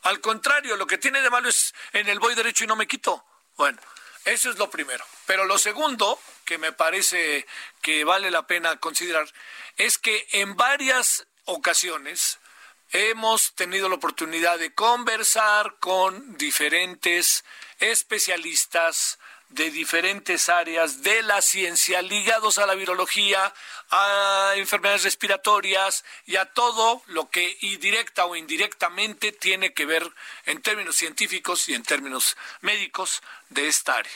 Al contrario, lo que tiene de malo es en el voy derecho y no me quito. Bueno, eso es lo primero. Pero lo segundo, que me parece que vale la pena considerar, es que en varias ocasiones hemos tenido la oportunidad de conversar con diferentes especialistas, de diferentes áreas de la ciencia ligados a la virología, a enfermedades respiratorias y a todo lo que directa o indirectamente tiene que ver en términos científicos y en términos médicos de esta área.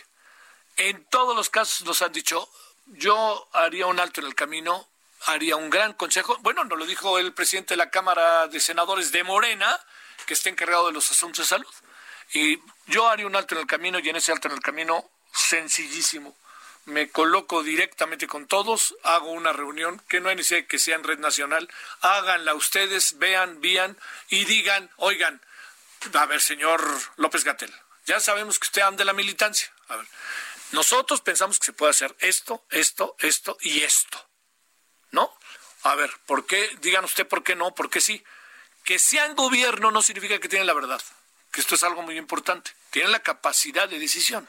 En todos los casos nos han dicho, yo haría un alto en el camino, haría un gran consejo. Bueno, nos lo dijo el presidente de la Cámara de Senadores de Morena, que está encargado de los asuntos de salud. Y yo haría un alto en el camino y en ese alto en el camino sencillísimo. Me coloco directamente con todos, hago una reunión, que no hay necesidad que sea en red nacional, háganla ustedes, vean, vean y digan, oigan, a ver, señor López Gatel, ya sabemos que usted anda de la militancia. A ver, nosotros pensamos que se puede hacer esto, esto, esto y esto. ¿No? A ver, ¿por qué? Digan usted por qué no, por qué sí. Que sean gobierno no significa que tienen la verdad, que esto es algo muy importante. Tienen la capacidad de decisión.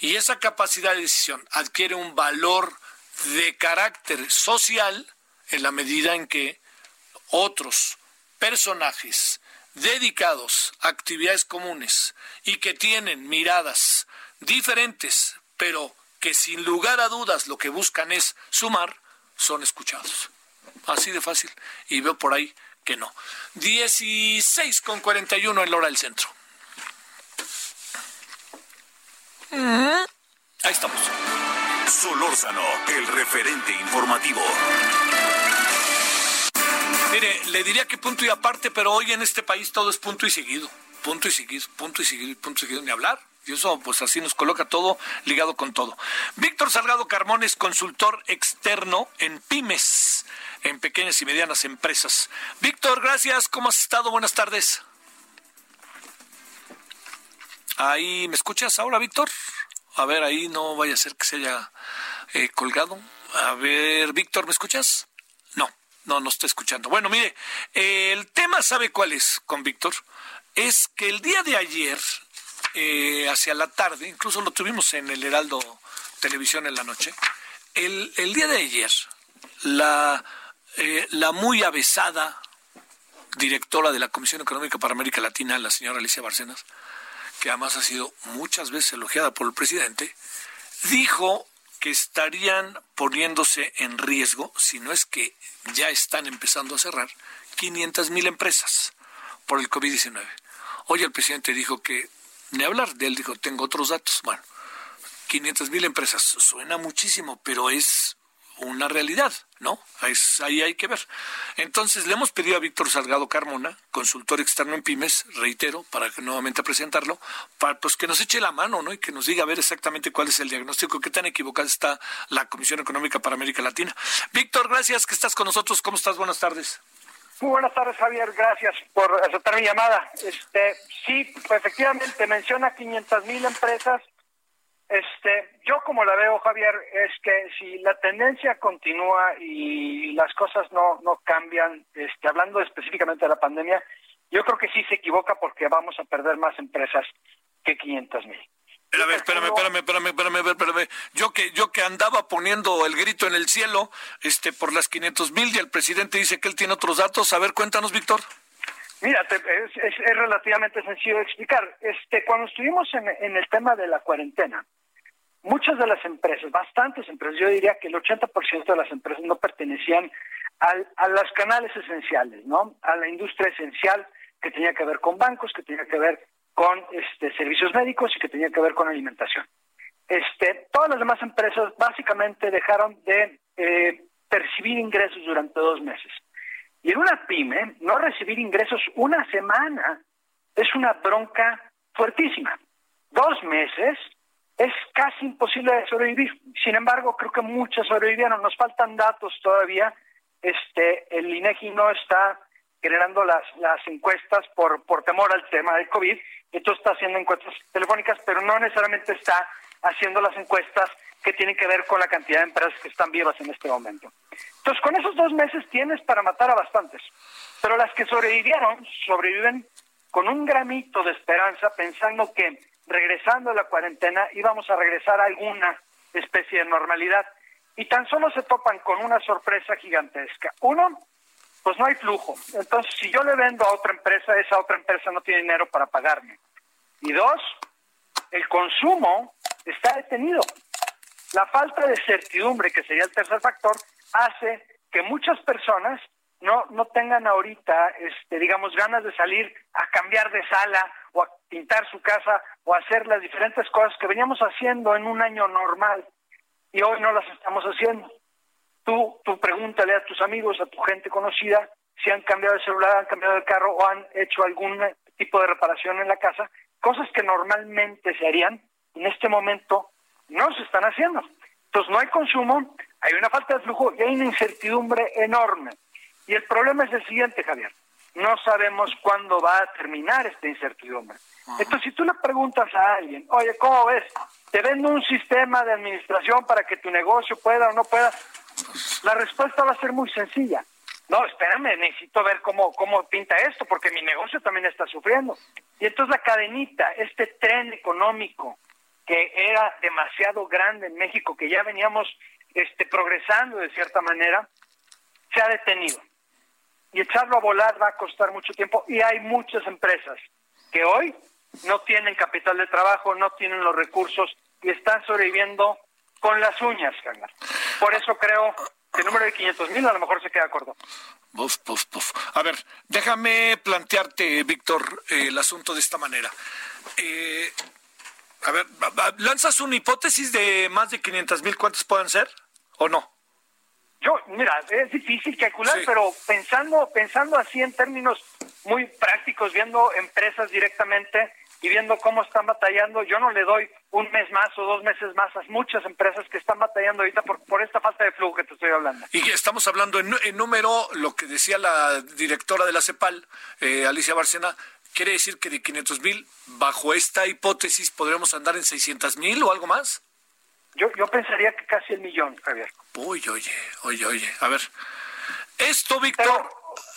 Y esa capacidad de decisión adquiere un valor de carácter social en la medida en que otros personajes dedicados a actividades comunes y que tienen miradas diferentes, pero que sin lugar a dudas lo que buscan es sumar, son escuchados. Así de fácil. Y veo por ahí que no. 16 con 41 en la hora del centro. Ahí estamos. Solórzano, el referente informativo. Mire, le diría que punto y aparte, pero hoy en este país todo es punto y seguido. Punto y seguido, punto y seguido, punto y seguido, ni hablar. Y eso, pues así nos coloca todo ligado con todo. Víctor Salgado Carmón es consultor externo en pymes, en pequeñas y medianas empresas. Víctor, gracias. ¿Cómo has estado? Buenas tardes. Ahí, ¿me escuchas ahora, Víctor? A ver, ahí no vaya a ser que se haya eh, colgado. A ver, Víctor, ¿me escuchas? No, no, no estoy escuchando. Bueno, mire, el tema, ¿sabe cuál es con Víctor? Es que el día de ayer, eh, hacia la tarde, incluso lo tuvimos en el Heraldo Televisión en la noche, el, el día de ayer, la, eh, la muy avesada directora de la Comisión Económica para América Latina, la señora Alicia Barcenas, que además ha sido muchas veces elogiada por el presidente, dijo que estarían poniéndose en riesgo, si no es que ya están empezando a cerrar, 500 mil empresas por el COVID-19. Hoy el presidente dijo que, ni hablar de él, dijo, tengo otros datos. Bueno, 500 mil empresas suena muchísimo, pero es una realidad, ¿no? ahí hay que ver. Entonces, le hemos pedido a Víctor Salgado Carmona, consultor externo en Pymes, reitero, para que nuevamente presentarlo, para pues que nos eche la mano, ¿no? Y que nos diga a ver exactamente cuál es el diagnóstico, qué tan equivocada está la Comisión Económica para América Latina. Víctor, gracias que estás con nosotros. ¿Cómo estás? Buenas tardes. Muy buenas tardes, Javier. Gracias por aceptar mi llamada. Este, sí, efectivamente, menciona 500 mil empresas este, yo como la veo, Javier, es que si la tendencia continúa y las cosas no, no cambian, este, hablando específicamente de la pandemia, yo creo que sí se equivoca porque vamos a perder más empresas que 500 mil. A ver, espérame, espérame, espérame, espérame, espérame, Yo que, yo que andaba poniendo el grito en el cielo, este, por las 500 mil y el presidente dice que él tiene otros datos. A ver, cuéntanos, Víctor. Mira, es, es, relativamente sencillo de explicar. Este, cuando estuvimos en, en el tema de la cuarentena, muchas de las empresas, bastantes empresas, yo diría que el 80% de las empresas no pertenecían a los canales esenciales, ¿no? A la industria esencial que tenía que ver con bancos, que tenía que ver con este, servicios médicos y que tenía que ver con alimentación. Este, todas las demás empresas básicamente dejaron de eh, percibir ingresos durante dos meses. Y en una pyme, no recibir ingresos una semana es una bronca fuertísima. Dos meses es casi imposible sobrevivir. Sin embargo, creo que muchas sobrevivieron. Nos faltan datos todavía. Este, el INEGI no está generando las, las encuestas por, por temor al tema del COVID. Entonces está haciendo encuestas telefónicas, pero no necesariamente está haciendo las encuestas que tienen que ver con la cantidad de empresas que están vivas en este momento. Entonces, con esos dos meses tienes para matar a bastantes. Pero las que sobrevivieron, sobreviven con un gramito de esperanza, pensando que regresando a la cuarentena íbamos a regresar a alguna especie de normalidad. Y tan solo se topan con una sorpresa gigantesca. Uno, pues no hay flujo. Entonces, si yo le vendo a otra empresa, esa otra empresa no tiene dinero para pagarme. Y dos, el consumo está detenido. La falta de certidumbre, que sería el tercer factor, hace que muchas personas no, no tengan ahorita, este, digamos, ganas de salir a cambiar de sala pintar su casa o hacer las diferentes cosas que veníamos haciendo en un año normal y hoy no las estamos haciendo. Tú, tú pregúntale a tus amigos, a tu gente conocida, si han cambiado el celular, han cambiado el carro o han hecho algún tipo de reparación en la casa, cosas que normalmente se harían, en este momento no se están haciendo. Entonces no hay consumo, hay una falta de flujo y hay una incertidumbre enorme. Y el problema es el siguiente, Javier. No sabemos cuándo va a terminar esta incertidumbre. Entonces, si tú le preguntas a alguien, oye, ¿cómo ves? ¿Te vendo un sistema de administración para que tu negocio pueda o no pueda? La respuesta va a ser muy sencilla. No, espérame, necesito ver cómo, cómo pinta esto, porque mi negocio también está sufriendo. Y entonces la cadenita, este tren económico que era demasiado grande en México, que ya veníamos este, progresando de cierta manera, se ha detenido. Y echarlo a volar va a costar mucho tiempo y hay muchas empresas que hoy no tienen capital de trabajo, no tienen los recursos y están sobreviviendo con las uñas, Carlos. Por eso creo que el número de 500 mil a lo mejor se queda corto. A ver, déjame plantearte, Víctor, eh, el asunto de esta manera. Eh, a ver, ¿lanzas una hipótesis de más de 500 mil cuántos puedan ser o no? Yo, mira, es difícil calcular, pero pensando, pensando así en términos muy prácticos, viendo empresas directamente y viendo cómo están batallando, yo no le doy un mes más o dos meses más a muchas empresas que están batallando ahorita por, por esta falta de flujo que te estoy hablando. Y estamos hablando en, número, lo que decía la directora de la CEPAL, eh, Alicia Barcena, quiere decir que de 500 mil, bajo esta hipótesis, podríamos andar en 600 mil o algo más. Yo, yo pensaría que casi el millón, Javier. Uy, oye, oye, oye. A ver, esto, Víctor,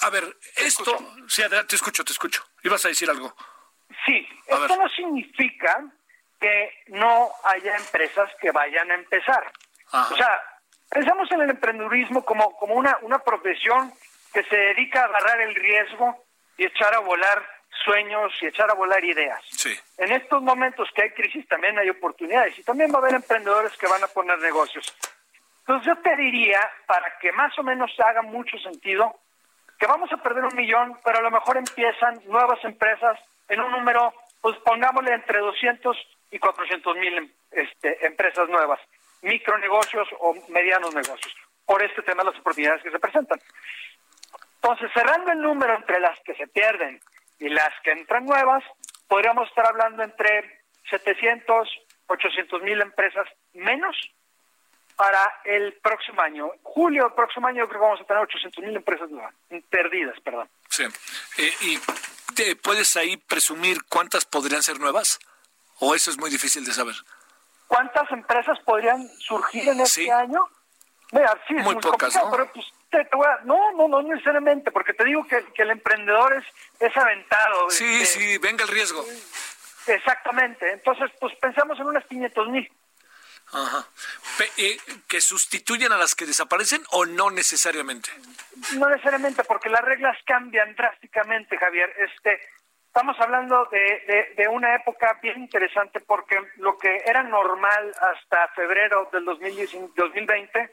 a ver, esto, sí, te escucho, te escucho. Ibas a decir algo. Sí, esto no significa que no haya empresas que vayan a empezar. O sea, pensamos en el emprendedurismo como, como una, una profesión que se dedica a agarrar el riesgo y echar a volar sueños y echar a volar ideas. Sí. En estos momentos que hay crisis también hay oportunidades y también va a haber emprendedores que van a poner negocios. Entonces yo te diría, para que más o menos haga mucho sentido, que vamos a perder un millón, pero a lo mejor empiezan nuevas empresas en un número, pues pongámosle entre 200 y 400 mil este, empresas nuevas, micronegocios o medianos negocios, por este tema de las oportunidades que se presentan. Entonces, cerrando el número entre las que se pierden y las que entran nuevas, podríamos estar hablando entre 700, 800 mil empresas menos para el próximo año. Julio del próximo año creo que vamos a tener 800 mil empresas nuevas, perdidas, perdón. Sí. Eh, ¿Y te puedes ahí presumir cuántas podrían ser nuevas? ¿O eso es muy difícil de saber? ¿Cuántas empresas podrían surgir en este año? Mira, sí, es muy, pocas, ¿no? Pero pues, no, no, no necesariamente, porque te digo que, el emprendedor es, es aventado. Sí, este, sí, venga el riesgo. Exactamente. Entonces, pues pensamos en unas 500 mil. Ajá. Eh, ¿Que sustituyen a las que desaparecen o no necesariamente? No necesariamente, porque las reglas cambian drásticamente, Javier. Este, estamos hablando de, de, una época bien interesante porque lo que era normal hasta febrero del 2020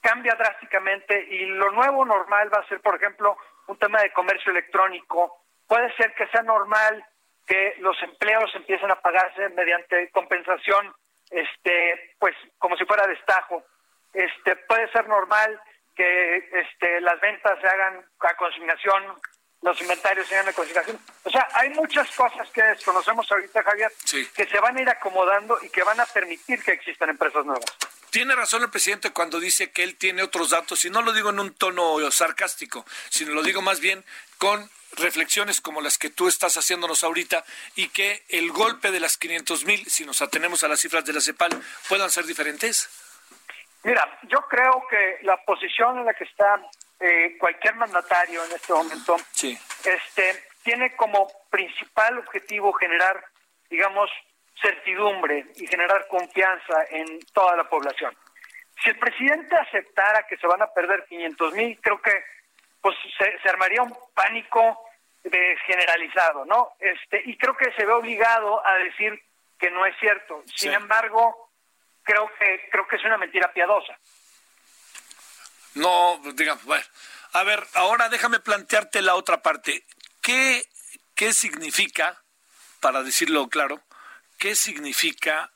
cambia drásticamente y lo nuevo normal va a ser, por ejemplo, un tema de comercio electrónico. Puede ser que sea normal que los empleos empiecen a pagarse mediante compensación, este, pues como si fuera destajo. Este, puede ser normal que este, las ventas se hagan a consignación, los inventarios se hagan a consignación. O sea, hay muchas cosas que desconocemos ahorita, Javier, que se van a ir acomodando y que van a permitir que existan empresas nuevas. Tiene razón el presidente cuando dice que él tiene otros datos, y no lo digo en un tono sarcástico, sino lo digo más bien con reflexiones como las que tú estás haciéndonos ahorita y que el golpe de las 500 mil, si nos atenemos a las cifras de la CEPAL, puedan ser diferentes? Mira, yo creo que la posición en la que está eh, cualquier mandatario en este momento este, tiene como principal objetivo generar, digamos, certidumbre y generar confianza en toda la población. Si el presidente aceptara que se van a perder 500 mil, creo que pues se, armaría un pánico de generalizado, ¿no? Este y creo que se ve obligado a decir que no es cierto. Sin embargo, creo que creo que es una mentira piadosa. No, digamos, bueno. A ver, ahora déjame plantearte la otra parte. ¿Qué, qué significa, para decirlo claro, qué significa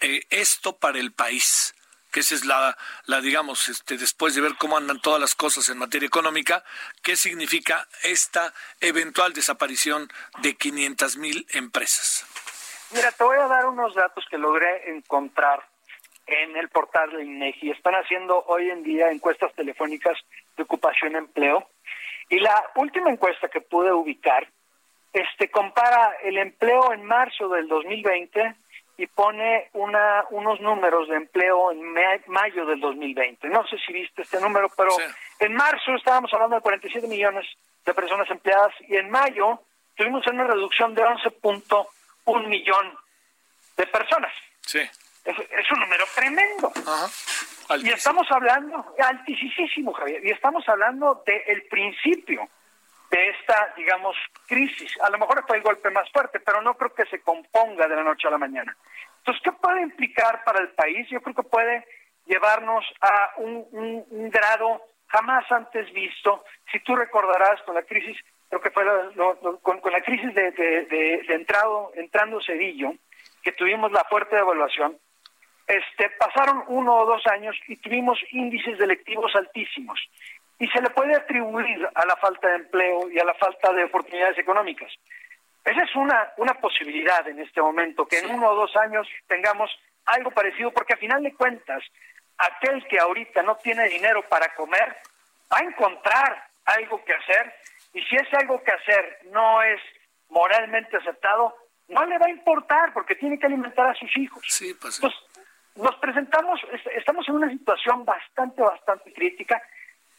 eh, esto para el país? Que esa es la, la, digamos, este, después de ver cómo andan todas las cosas en materia económica, ¿qué significa esta eventual desaparición de 500 mil empresas? Mira, te voy a dar unos datos que logré encontrar en el portal de INEGI. Están haciendo hoy en día encuestas telefónicas de ocupación empleo. Y la última encuesta que pude ubicar este compara el empleo en marzo del 2020 y pone una, unos números de empleo en mayo del 2020. No sé si viste este número, pero en marzo estábamos hablando de 47 millones de personas empleadas y en mayo tuvimos una reducción de 11.1 millón de personas. Sí. Es, un número tremendo. Y estamos hablando, altísimo, Javier, y estamos hablando del principio de esta, digamos, crisis. A lo mejor fue el golpe más fuerte, pero no creo que se componga de la noche a la mañana. Entonces, ¿qué puede implicar para el país? Yo creo que puede llevarnos a un, grado jamás antes visto. Si tú recordarás con la crisis, creo que fue con, la crisis de, de, entrado, entrando Cedillo, que tuvimos la fuerte devaluación, este, pasaron uno o dos años y tuvimos índices delictivos altísimos. Y se le puede atribuir a la falta de empleo y a la falta de oportunidades económicas. Esa es una, una posibilidad en este momento, que en uno o dos años tengamos algo parecido, porque a final de cuentas, aquel que ahorita no tiene dinero para comer, va a encontrar algo que hacer, y si es algo que hacer no es moralmente aceptado, no le va a importar porque tiene que alimentar a sus hijos. Sí, pues, Entonces, nos presentamos, estamos en una situación bastante, bastante crítica.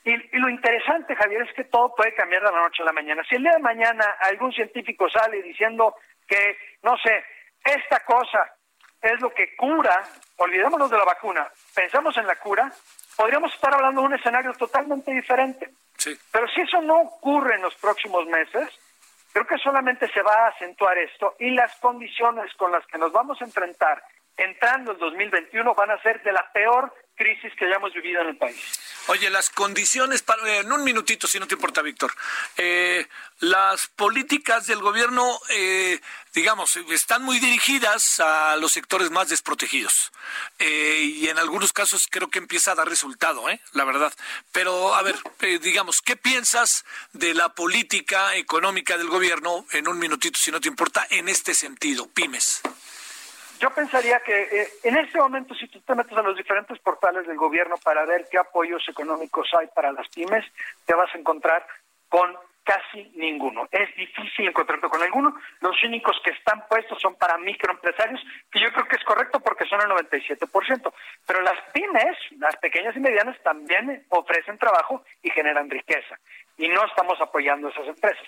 Y, lo interesante, Javier, es que todo puede cambiar de la noche a la mañana. Si el día de mañana algún científico sale diciendo que, no sé, esta cosa es lo que cura, olvidémonos de la vacuna, pensamos en la cura, podríamos estar hablando de un escenario totalmente diferente. Sí. Pero si eso no ocurre en los próximos meses, creo que solamente se va a acentuar esto y las condiciones con las que nos vamos a enfrentar entrando el 2021 van a ser de la peor crisis que hayamos vivido en el país. Oye, las condiciones, para, en un minutito, si no te importa, Víctor, eh, las políticas del gobierno, eh, digamos, están muy dirigidas a los sectores más desprotegidos. Eh, y en algunos casos creo que empieza a dar resultado, ¿eh? la verdad. Pero, a ver, digamos, ¿qué piensas de la política económica del gobierno, en un minutito, si no te importa, en este sentido, pymes? Yo pensaría que eh, en este momento, si tú te metes a los diferentes portales del gobierno para ver qué apoyos económicos hay para las pymes, te vas a encontrar con casi ninguno. Es difícil encontrarte con alguno. Los únicos que están puestos son para microempresarios, que yo creo que es correcto porque son el 97%. Pero las pymes, las pequeñas y medianas, también ofrecen trabajo y generan riqueza. Y no estamos apoyando esas empresas.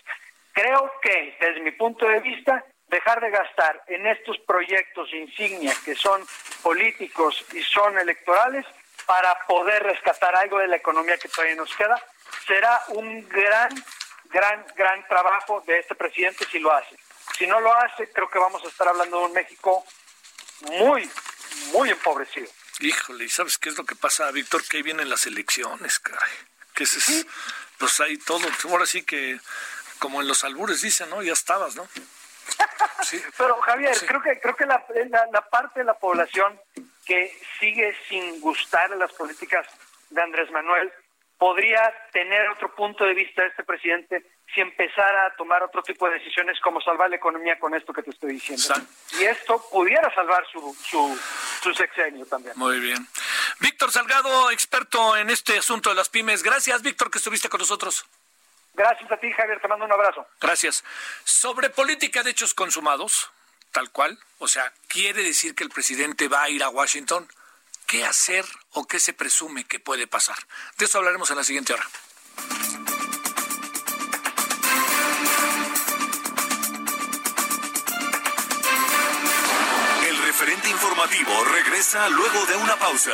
Creo que, desde mi punto de vista, dejar de gastar en estos proyectos insignia que son políticos y son electorales para poder rescatar algo de la economía que todavía nos queda, será un gran gran, gran trabajo de este presidente si lo hace. Si no lo hace, creo que vamos a estar hablando de un México muy, muy empobrecido. Híjole, ¿y sabes qué es lo que pasa, Víctor? Que ahí vienen las elecciones, caray. Que es, pues ahí todo, ahora sí que, como en los albures dicen, ¿no? Ya estabas, ¿no? Sí. Pero Javier, creo que creo que la, la, parte de la población que sigue sin gustar las políticas de Andrés Manuel podría tener otro punto de vista de este presidente si empezara a tomar otro tipo de decisiones como salvar la economía con esto que te estoy diciendo. Y esto pudiera salvar su, su, su sexenio también. Muy bien. Víctor Salgado, experto en este asunto de las pymes. Gracias, Víctor, que estuviste con nosotros. Gracias a ti, Javier. Te mando un abrazo. Gracias. Sobre política de hechos consumados, tal cual, o sea, quiere decir que el presidente va a ir a Washington. ¿Qué hacer o qué se presume que puede pasar? De eso hablaremos en la siguiente hora. El referente informativo regresa luego de una pausa.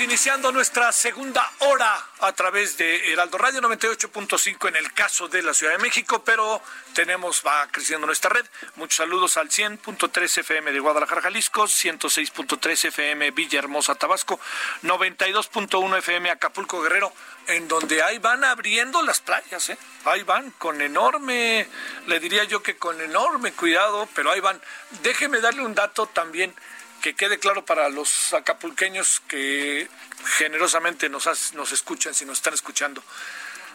Iniciando nuestra segunda hora a través de Heraldo Radio 98.5 en el caso de la Ciudad de México, pero tenemos, va creciendo nuestra red. Muchos saludos al 100.3 FM de Guadalajara, Jalisco, 106.3 FM Villahermosa, Tabasco, 92.1 FM Acapulco, Guerrero, en donde ahí van abriendo las playas, ¿eh? Ahí van con enorme, le diría yo que con enorme cuidado, pero ahí van. Déjeme darle un dato también que quede claro para los acapulqueños que generosamente nos, nos escuchan, si nos están escuchando.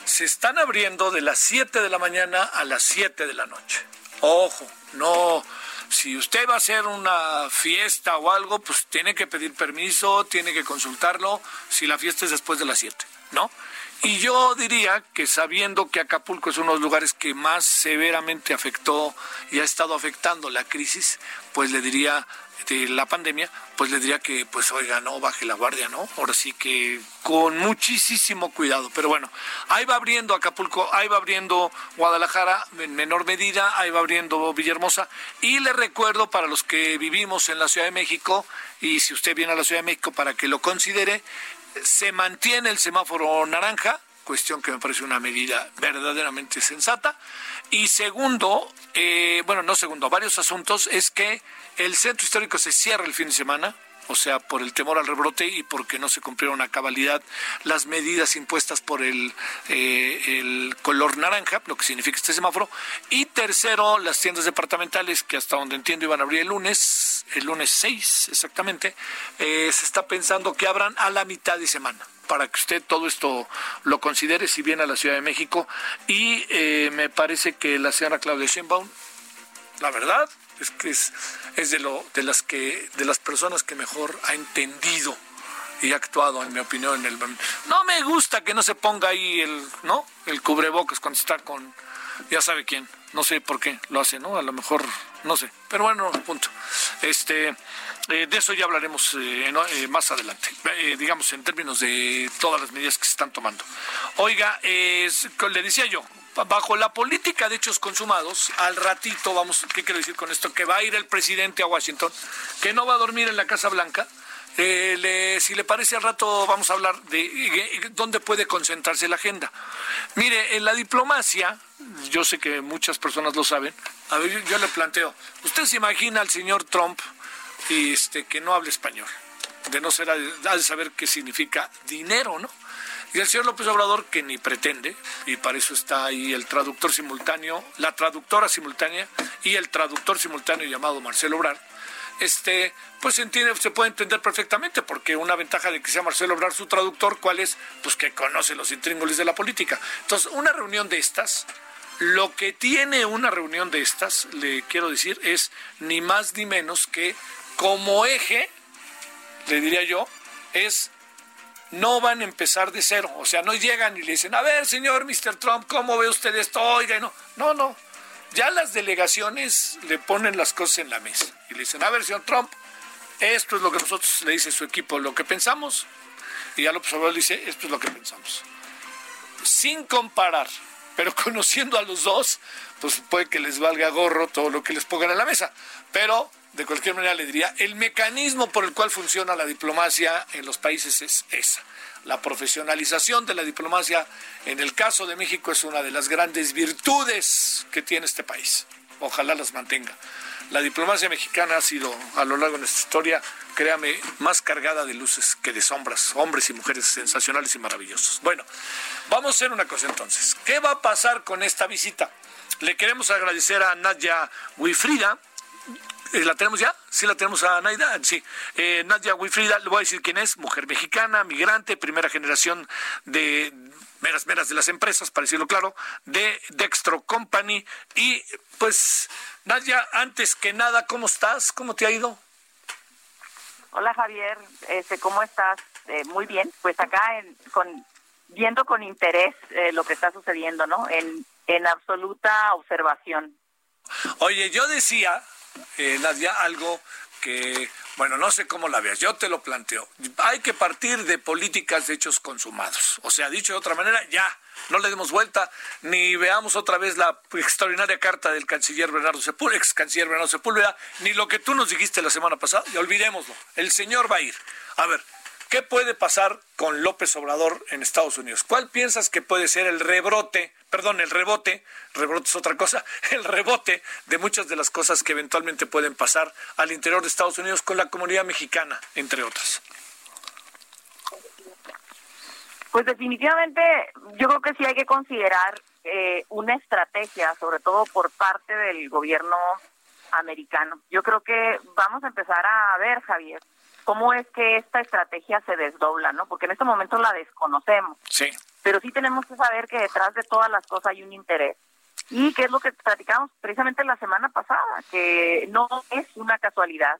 Se están abriendo de las 7 de la mañana a las 7 de la noche. Ojo, no, si usted va a hacer una fiesta o algo, pues tiene que pedir permiso, tiene que consultarlo, si la fiesta es después de las 7, ¿no? Y yo diría que sabiendo que Acapulco es uno de los lugares que más severamente afectó y ha estado afectando la crisis, pues le diría de la pandemia, pues le diría que, pues oiga, no baje la guardia, ¿no? Ahora sí que con muchísimo cuidado. Pero bueno, ahí va abriendo Acapulco, ahí va abriendo Guadalajara en menor medida, ahí va abriendo Villahermosa. Y le recuerdo para los que vivimos en la Ciudad de México, y si usted viene a la Ciudad de México para que lo considere, se mantiene el semáforo naranja, cuestión que me parece una medida verdaderamente sensata. Y segundo, eh, bueno, no segundo, varios asuntos, es que el centro histórico se cierra el fin de semana, o sea, por el temor al rebrote y porque no se cumplieron a cabalidad las medidas impuestas por el, eh, color naranja, lo que significa este semáforo. Y tercero, las tiendas departamentales, que hasta donde entiendo iban a abrir el lunes, el lunes 6 exactamente, eh, se está pensando que abran a la mitad de semana para que usted todo esto lo considere si viene a la Ciudad de México. Y eh, me parece que la señora Claudia Sheinbaum, la verdad, es que es, es de lo de las que de las personas que mejor ha entendido y ha actuado en mi opinión en el no me gusta que no se ponga ahí el no el cubrebocas cuando está con ya sabe quién. No sé por qué lo hace no a lo mejor no sé. Pero bueno punto. Este eh, de eso ya hablaremos eh, eh, más adelante. Digamos en términos de todas las medidas que se están tomando. Oiga le decía yo bajo la política de hechos consumados, al ratito, vamos, ¿qué quiero decir con esto? Que va a ir el presidente a Washington, que no va a dormir en la Casa Blanca. Eh, si le parece al rato vamos a hablar de eh, dónde puede concentrarse la agenda. Mire, en la diplomacia, yo sé que muchas personas lo saben, a ver, yo, le planteo, usted se imagina al señor Trump este, que no hable español, de no ser, ha de saber qué significa dinero, ¿no? Y el señor López Obrador, que ni pretende, y para eso está ahí el traductor simultáneo, la traductora simultánea y el traductor simultáneo llamado Marcelo Obrar, este, pues se, entiende, se puede entender perfectamente, porque una ventaja de que sea Marcelo Obrar su traductor, ¿cuál es? Pues que conoce los intríngulis de la política. Entonces, una reunión de estas, lo que tiene una reunión de estas, le quiero decir, es ni más ni menos que como eje, le diría yo, es no van a empezar de cero. O sea, no llegan y le dicen, a ver, señor Mr. Trump, ¿cómo ve usted esto? Oiga, no, no, no. Ya las delegaciones le ponen las cosas en la mesa y le dicen, a ver, señor Trump, esto es lo que nosotros le dice su equipo, lo que pensamos. Y ya López Obrador dice, esto es lo que pensamos. Sin comparar, pero conociendo a los dos, pues puede que les valga gorro todo lo que les pongan en la mesa. Pero de cualquier manera le diría, el mecanismo por el cual funciona la diplomacia en los países es esa. La profesionalización de la diplomacia en el caso de México es una de las grandes virtudes que tiene este país. Ojalá las mantenga. La diplomacia mexicana ha sido a lo largo de nuestra historia, créame, más cargada de luces que de sombras, hombres y mujeres sensacionales y maravillosos. Bueno, vamos a hacer una cosa entonces. ¿Qué va a pasar con esta visita? Le queremos agradecer a Nadia Wifrida, ¿La tenemos ya? Sí, la tenemos a Naida. Sí. Eh, Nadia Wifrida, le voy a decir quién es. Mujer mexicana, migrante, primera generación de meras, meras de las empresas, para decirlo claro, de Dextro Company. Y pues, Nadia, antes que nada, ¿cómo estás? ¿Cómo te ha ido? Hola Javier, este, ¿cómo estás? Eh, muy bien, pues acá en, con, viendo con interés lo que está sucediendo, ¿no? En, en absoluta observación. Oye, yo decía, eh, Nadia, algo que, bueno, no sé cómo la veas, yo te lo planteo. Hay que partir de políticas de hechos consumados. O sea, dicho de otra manera, ya, no le demos vuelta, ni veamos otra vez la extraordinaria carta del canciller Bernardo Sepúlveda, ex canciller Bernardo Sepúlveda, ni lo que tú nos dijiste la semana pasada, y olvidémoslo. El señor va a ir. A ver, ¿Qué puede pasar con López Obrador en Estados Unidos? ¿Cuál piensas que puede ser el rebrote, perdón, el rebote, rebrote es otra cosa, el rebote de muchas de las cosas que eventualmente pueden pasar al interior de Estados Unidos con la comunidad mexicana, entre otras? Pues definitivamente yo creo que sí hay que considerar eh, una estrategia, sobre todo por parte del gobierno americano. Yo creo que vamos a empezar a ver, Javier, cómo es que esta estrategia se desdobla, ¿no? Porque en este momento la desconocemos. Sí. Pero sí tenemos que saber que detrás de todas las cosas hay un interés. Y que es lo que platicamos precisamente la semana pasada, que no es una casualidad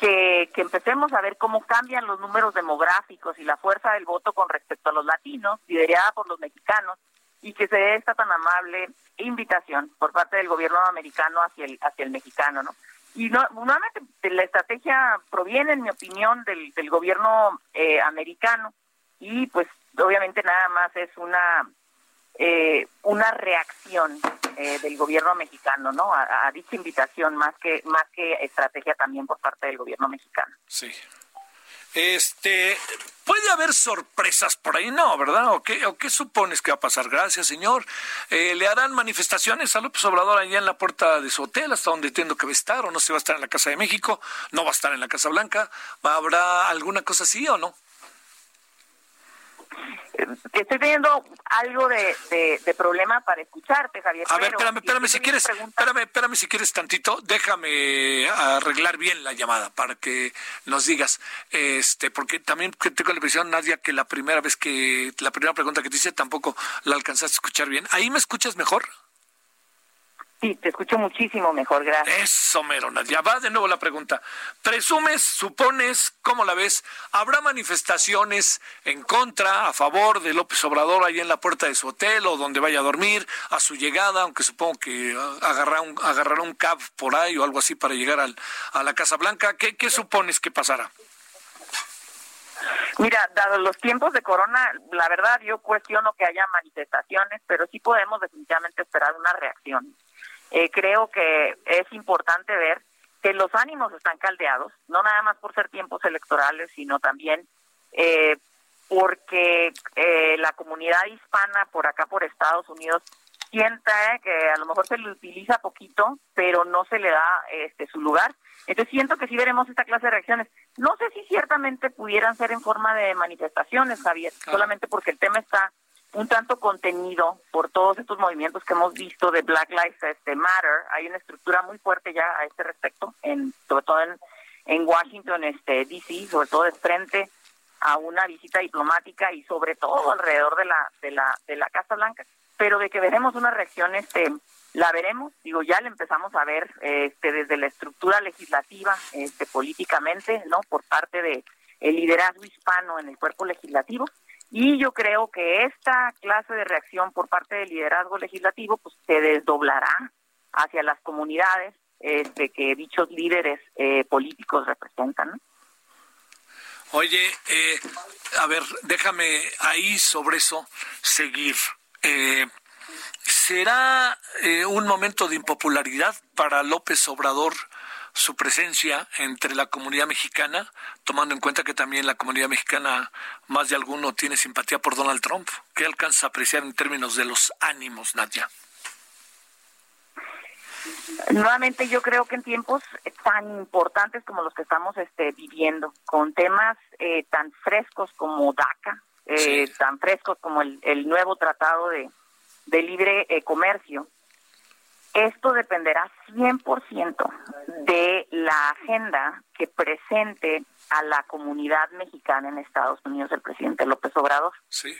que, que empecemos a ver cómo cambian los números demográficos y la fuerza del voto con respecto a los latinos, liderada por los mexicanos, y que se dé esta tan amable invitación por parte del gobierno americano hacia el, hacia el mexicano, ¿no? Y no, nuevamente la estrategia proviene, en mi opinión, del, del gobierno eh, americano y pues obviamente nada más es una eh, una reacción eh, del gobierno mexicano, ¿no? A, a, dicha invitación más que más que estrategia también por parte del gobierno mexicano. Sí. Este, puede haber sorpresas por ahí, ¿no? ¿Verdad? ¿O qué, o qué supones que va a pasar? Gracias, señor. Eh, ¿Le harán manifestaciones a López Obrador allá en la puerta de su hotel, hasta donde entiendo que va a estar, o no se va a estar en la Casa de México, no va a estar en la Casa Blanca? ¿Habrá alguna cosa así o no? Estoy teniendo algo de, de, de, problema para escucharte, Javier. A ver, espérame, espérame, si quieres, espérame, espérame si quieres tantito, déjame arreglar bien la llamada para que nos digas, este, porque también tengo la impresión, Nadia, que la primera vez que, la primera pregunta que te hice tampoco la alcanzaste a escuchar bien. ¿Ahí me escuchas mejor? Sí, te escucho muchísimo mejor, gracias. Eso, mero, Ya va de nuevo la pregunta. ¿Presumes, supones, cómo la ves? ¿Habrá manifestaciones en contra, a favor de López Obrador ahí en la puerta de su hotel o donde vaya a dormir, a su llegada, aunque supongo que agarrará un, agarrará un cab por ahí o algo así para llegar al, a la Casa Blanca? ¿Qué, qué supones que pasará? Mira, dado los tiempos de corona, la verdad yo cuestiono que haya manifestaciones, pero sí podemos definitivamente esperar una reacción. Eh, creo que es importante ver que los ánimos están caldeados, no nada más por ser tiempos electorales, sino también eh, porque eh, la comunidad hispana por acá, por Estados Unidos, sienta que a lo mejor se le utiliza poquito, pero no se le da este su lugar. Entonces siento que sí veremos esta clase de reacciones. No sé si ciertamente pudieran ser en forma de manifestaciones, Javier, solamente porque el tema está un tanto contenido por todos estos movimientos que hemos visto de Black Lives este, Matter. Hay una estructura muy fuerte ya a este respecto, en, sobre todo en, Washington, este, D.C., sobre todo de frente a una visita diplomática y sobre todo alrededor de la, de la, de la Casa Blanca. Pero de que veremos una reacción, este, la veremos. Digo, ya la empezamos a ver este, desde la estructura legislativa, este, políticamente, ¿no? Por parte de el liderazgo hispano en el cuerpo legislativo y yo creo que esta clase de reacción por parte del liderazgo legislativo pues se desdoblará hacia las comunidades este, que dichos líderes eh, políticos representan. Oye, eh, a ver, déjame ahí sobre eso seguir. Eh, ¿Será un momento de impopularidad para López Obrador su presencia entre la comunidad mexicana, tomando en cuenta que también la comunidad mexicana, más de alguno, tiene simpatía por Donald Trump? ¿Qué alcanza a apreciar en términos de los ánimos, Nadia? Nuevamente yo creo que en tiempos tan importantes como los que estamos este, viviendo, con temas eh, tan frescos como DACA, eh, tan frescos como el, nuevo tratado de, de libre eh, comercio, esto dependerá 100% de la agenda que presente a la comunidad mexicana en Estados Unidos el presidente López Obrador. Sí.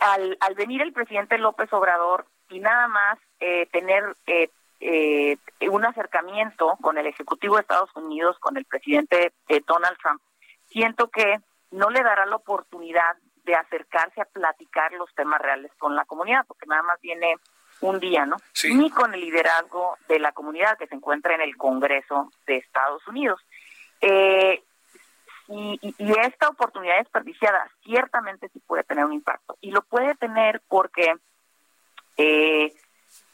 Al, al venir el presidente López Obrador y nada más eh, tener eh, eh, un acercamiento con el Ejecutivo de Estados Unidos, con el presidente Donald Trump, siento que no le dará la oportunidad de acercarse a platicar los temas reales con la comunidad, porque nada más viene un día, ¿no? Ni con el liderazgo de la comunidad que se encuentra en el Congreso de Estados Unidos. Eh, y, esta oportunidad desperdiciada ciertamente sí puede tener un impacto. Y lo puede tener porque, eh,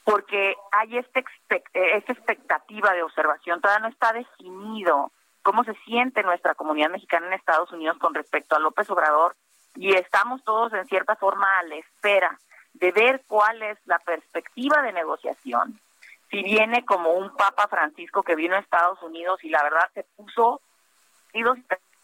porque hay este esta expectativa de observación. Todavía no está definido cómo se siente nuestra comunidad mexicana en Estados Unidos con respecto a López Obrador. Y estamos todos en cierta forma a la espera de ver cuál es la perspectiva de negociación. Si viene como un Papa Francisco que vino a Estados Unidos y la verdad se puso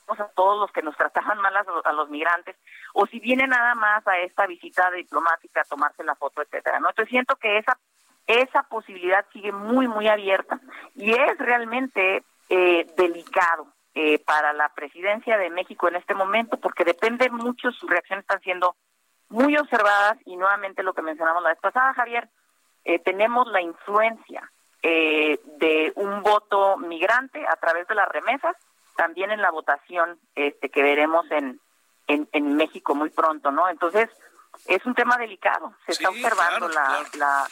a todos los que nos trataban mal a, los migrantes, o si viene nada más a esta visita diplomática a tomarse la foto, etcétera, ¿no? Entonces siento que esa esa posibilidad sigue muy muy abierta y es realmente eh, delicado eh, para la presidencia de México en este momento porque depende mucho sus reacciones están siendo muy observadas y nuevamente lo que mencionamos la vez pasada, Javier, eh, tenemos la influencia eh, de un voto migrante a través de las remesas, también en la votación este, que veremos en, en, México muy pronto, ¿no? Entonces, es un tema delicado, se está observando la, La,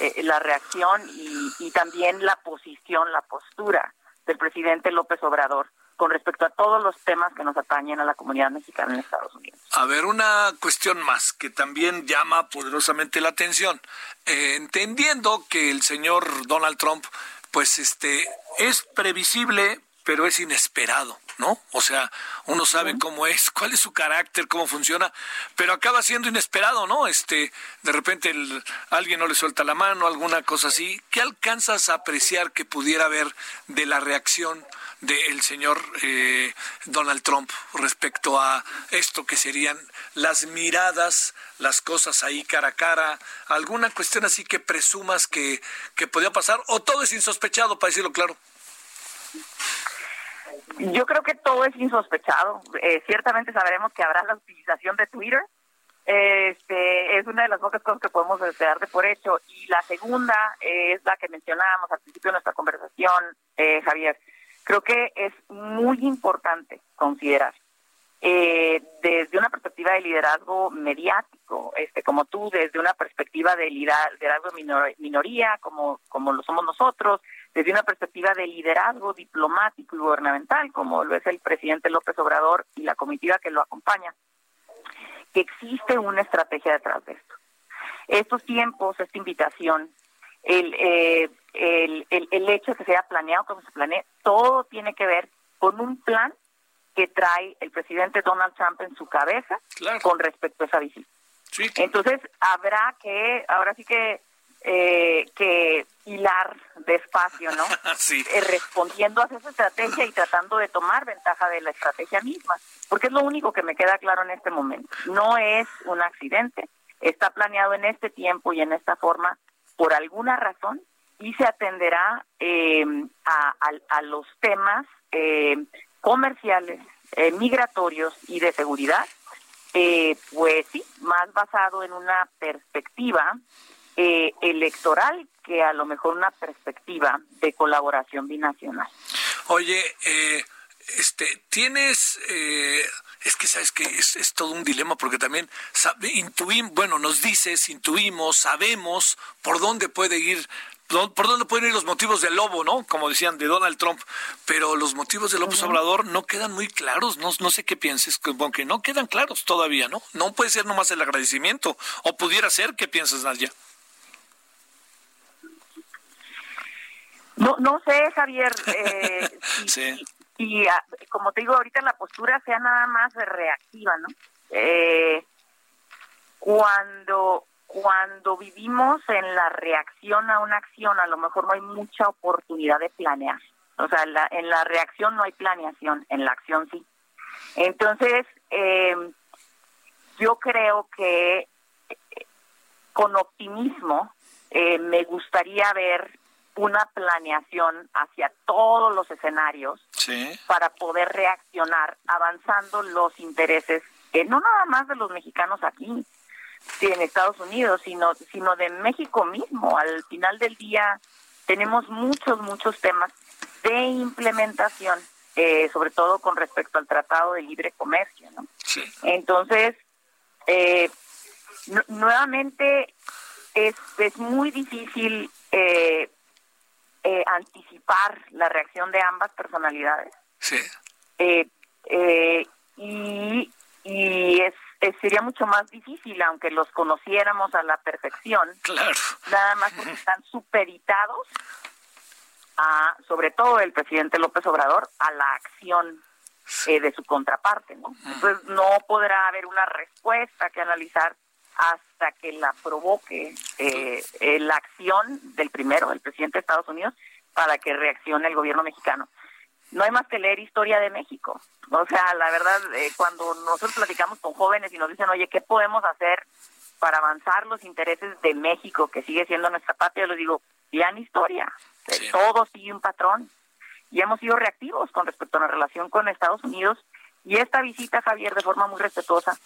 eh, la reacción y, y también la posición, la postura del presidente López Obrador con respecto a todos los temas que nos atañen a la comunidad mexicana en Estados Unidos. A ver, una cuestión más que también llama poderosamente la atención. Eh, entendiendo que el señor Donald Trump, pues este, es previsible, pero es inesperado. ¿no? O sea, uno sabe cómo es, cuál es su carácter, cómo funciona, pero acaba siendo inesperado, ¿no? Este, de repente alguien no le suelta la mano, alguna cosa así. ¿Qué alcanzas a apreciar que pudiera haber de la reacción del señor eh, Donald Trump respecto a esto que serían las miradas, las cosas ahí cara a cara, alguna cuestión así que presumas que, que podía pasar o todo es insospechado, para decirlo claro. Yo creo que todo es insospechado. Eh, ciertamente sabremos que habrá la utilización de Twitter. Este, es una de las pocas cosas que podemos dar de por hecho. Y la segunda es la que mencionábamos al principio de nuestra conversación, eh, Javier. Creo que es muy importante considerar eh, desde una perspectiva de liderazgo mediático, este, como tú, desde una perspectiva de liderazgo minoría, como, como lo somos nosotros, desde una perspectiva de liderazgo diplomático y gubernamental, como lo es el presidente López Obrador y la comitiva que lo acompaña, que existe una estrategia detrás de esto. Estos tiempos, esta invitación, el, eh, el, el, el hecho de que sea planeado como se planea, todo tiene que ver con un plan que trae el presidente Donald Trump en su cabeza con respecto a esa visita. Entonces habrá que, ahora sí que eh, que hilar despacio, ¿no? sí. Eh, respondiendo a esa estrategia y tratando de tomar ventaja de la estrategia misma, porque es lo único que me queda claro en este momento. No es un accidente, está planeado en este tiempo y en esta forma por alguna razón y se atenderá eh, a, los temas eh, comerciales, eh, migratorios y de seguridad, pues sí, más basado en una perspectiva electoral que a lo mejor una perspectiva de colaboración binacional. Oye, este, tienes es que sabes que es, todo un dilema porque también intuimos, bueno, nos dices, intuimos, sabemos por dónde puede ir por dónde pueden ir los motivos del lobo, ¿no? Como decían, de Donald Trump. Pero los motivos del López Obrador no quedan muy claros. No, no sé qué pienses, aunque no quedan claros todavía, ¿no? No puede ser nomás el agradecimiento. O pudiera ser, ¿qué piensas, Nadia? No, no sé, Javier. Eh, sí y ah, como te digo ahorita la postura sea nada más reactiva no eh, cuando cuando vivimos en la reacción a una acción a lo mejor no hay mucha oportunidad de planear. O sea en la reacción no hay planeación en la acción sí. Entonces eh, yo creo que eh, con optimismo me gustaría ver una planeación hacia todos los escenarios para poder reaccionar avanzando los intereses, eh, no nada más de los mexicanos aquí, en Estados Unidos, sino, sino de México mismo. Al final del día tenemos muchos, muchos temas de implementación, eh, sobre todo con respecto al Tratado de Libre Comercio. ¿no? Entonces, eh, nuevamente es, es muy difícil eh, eh, anticipar la reacción de ambas personalidades. Sí. Eh, eh, sería mucho más difícil, aunque los conociéramos a la perfección. Claro. Nada más porque están superitados a, sobre todo el presidente López Obrador, a la acción de su contraparte, ¿no? Entonces no podrá haber una respuesta que analizar hasta que la provoque eh, eh, la acción del primero, el presidente de Estados Unidos, para que reaccione el gobierno mexicano. No hay más que leer historia de México. O sea, la verdad, eh, cuando nosotros platicamos con jóvenes y nos dicen, oye, ¿qué podemos hacer para avanzar los intereses de México, que sigue siendo nuestra patria? Yo les digo, vean historia. Todo sigue un patrón. Y hemos sido reactivos con respecto a la relación con Estados Unidos. Y esta visita, Javier, de forma muy respetuosa,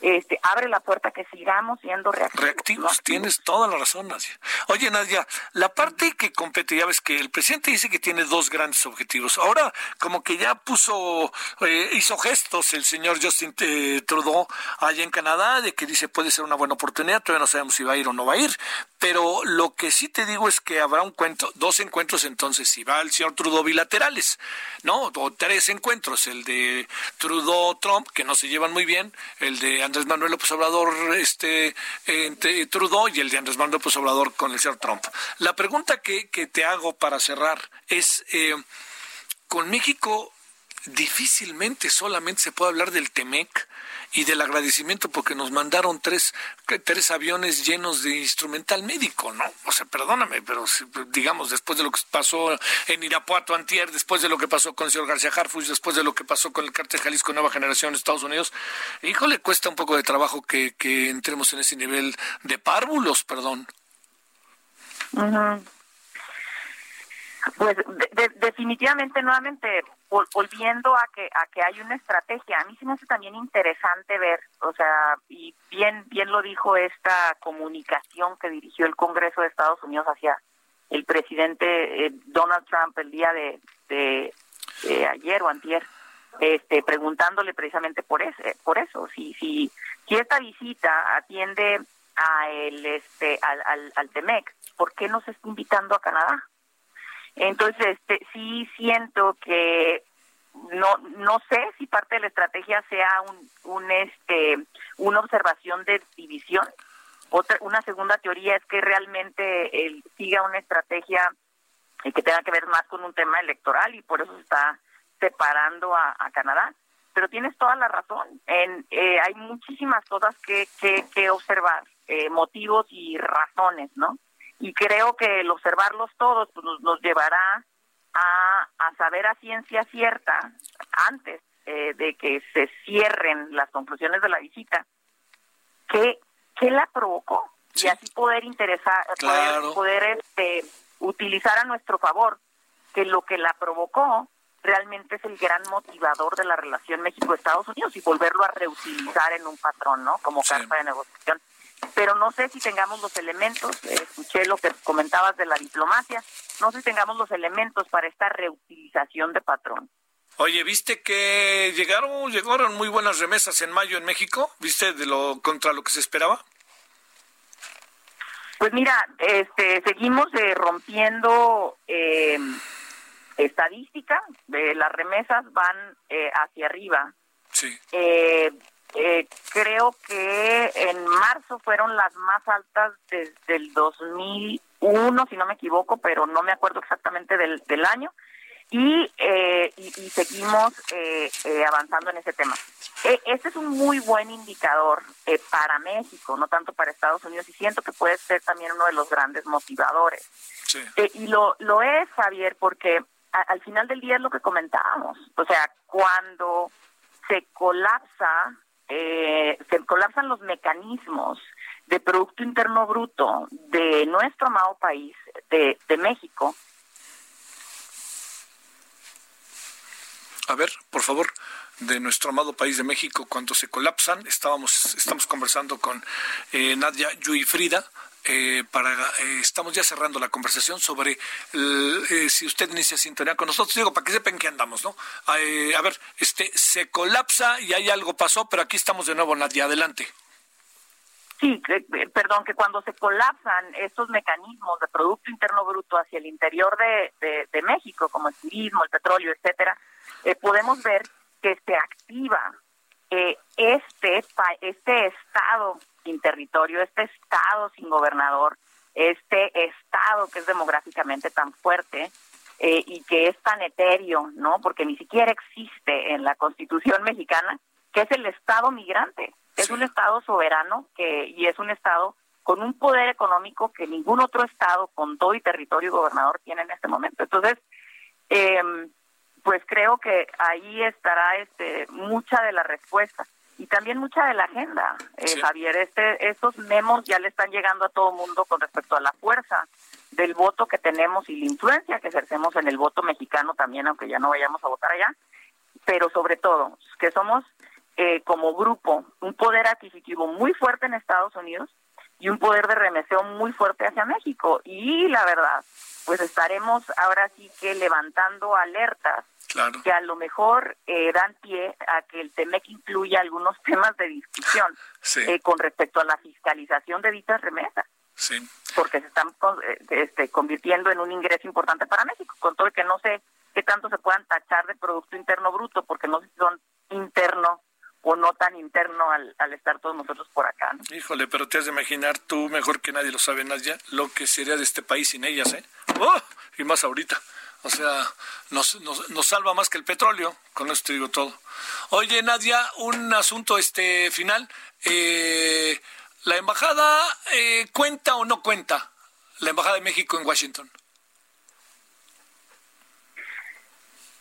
este, abre la puerta que sigamos siendo reactivos. Reactivos, tienes toda la razón, Nadia. Oye, Nadia, la parte que compete, ya ves que el presidente dice que tiene dos grandes objetivos. Ahora, como que ya puso, eh, hizo gestos el señor Justin eh, Trudeau allá en Canadá, de que dice puede ser una buena oportunidad, todavía no sabemos si va a ir o no va a ir, pero lo que sí te digo es que habrá un cuento, dos encuentros entonces, si va el señor Trudeau bilaterales, ¿no? O tres encuentros, el de Trudeau-Trump, que no se llevan muy bien, el de Andrés Manuel López Obrador, este, entre Trudeau y el de Andrés Manuel López Obrador con el señor Trump. La pregunta que, que te hago para cerrar es, eh, con México difícilmente solamente se puede hablar del TEMEC y del agradecimiento porque nos mandaron tres, tres aviones llenos de instrumental médico, ¿no? O sea, perdóname, pero digamos, después de lo que pasó en Irapuato antier, después de lo que pasó con el señor García Harfuch, después de lo que pasó con el cártel Jalisco Nueva Generación en Estados Unidos, híjole, cuesta un poco de trabajo que, que entremos en ese nivel de párvulos, perdón. Pues definitivamente, nuevamente, volviendo a que a que hay una estrategia, a mí se me hace también interesante ver, o sea, y bien bien lo dijo esta comunicación que dirigió el Congreso de Estados Unidos hacia el presidente eh, Donald Trump el día de, de, ayer o antier, este, preguntándole precisamente por eso, por eso, si si si esta visita atiende a el este al, al, al Temec, ¿por qué no se está invitando a Canadá? Entonces, este, sí siento que no no sé si parte de la estrategia sea un, un este una observación de división. Otra una segunda teoría es que realmente él siga una estrategia que tenga que ver más con un tema electoral y por eso está separando a, Canadá. pero tienes toda la razón. En, eh, hay muchísimas cosas que, que, observar, eh, motivos y razones, ¿no? Y creo que el observarlos todos pues, nos, llevará a, a, saber a ciencia cierta, antes de que se cierren las conclusiones de la visita, qué, qué la provocó. Y así poder interesar, poder, poder este, utilizar a nuestro favor que lo que la provocó realmente es el gran motivador de la relación México-Estados Unidos y volverlo a reutilizar en un patrón, ¿no? Como carta de negociación. Pero no sé si tengamos los elementos, escuché lo que comentabas de la diplomacia, no sé si tengamos los elementos para esta reutilización de patrón. Oye, ¿viste que llegaron llegaron muy buenas remesas en mayo en México? ¿Viste de lo contra lo que se esperaba? Pues mira, este, seguimos eh, rompiendo eh, estadística, de las remesas van eh, hacia arriba. Sí. Eh, creo que en marzo fueron las más altas desde el 2001, si no me equivoco, pero no me acuerdo exactamente del, del año y, eh, y, seguimos eh, eh, avanzando en ese tema. este es un muy buen indicador para México, no tanto para Estados Unidos, y siento que puede ser también uno de los grandes motivadores. y lo, lo es, Javier, porque al final del día es lo que comentábamos. O sea, cuando se colapsa, se colapsan los mecanismos de Producto Interno Bruto de nuestro amado país, de, de México, a ver, por favor, de nuestro amado país de México cuando se colapsan. Estábamos, estamos conversando con eh, Nadia Yui Frida. Eh, para eh, estamos ya cerrando la conversación sobre si usted inicia sintonía con nosotros. Digo para que sepan que andamos no a ver este se colapsa y hay algo pasó pero aquí estamos de nuevo Nadia. Adelante. Sí, perdón, que cuando se colapsan estos mecanismos de Producto Interno Bruto hacia el interior de, México, como el turismo, el petróleo, etcétera, eh, podemos ver que se activa eh, este, este estado sin territorio, este estado sin gobernador, este estado que es demográficamente tan fuerte eh, y que es tan etéreo, ¿no? Porque ni siquiera existe en la Constitución mexicana, que es el estado migrante. Es un estado soberano que y es un estado con un poder económico que ningún otro estado con todo y territorio y gobernador tiene en este momento. Entonces, eh, pues creo que ahí estará este mucha de la respuesta y también mucha de la agenda, eh, Javier. Este, estos memos ya le están llegando a todo mundo con respecto a la fuerza del voto que tenemos y la influencia que ejercemos en el voto mexicano también, aunque ya no vayamos a votar allá, pero sobre todo que somos eh, como grupo un poder adquisitivo muy fuerte en Estados Unidos y un poder de remeseo muy fuerte hacia México. Y la verdad, pues estaremos ahora sí que levantando alertas que a lo mejor eh, dan pie a que el TEMEC incluya algunos temas de discusión eh, con respecto a la fiscalización de dichas remesas. Porque se están eh, este, convirtiendo en un ingreso importante para México, con todo el que no sé qué tanto se puedan tachar de Producto Interno Bruto, porque no sé si son interno o no tan interno al, al estar todos nosotros por acá. Híjole, pero te has de imaginar tú mejor que nadie lo sabe, Nadia, lo que sería de este país sin ellas, ¿eh? ¡Oh! Y más ahorita. O sea, nos, nos, salva más que el petróleo, con esto digo todo. Oye, Nadia, un asunto este final. Eh, ¿La embajada eh, cuenta o no cuenta? La embajada de México en Washington.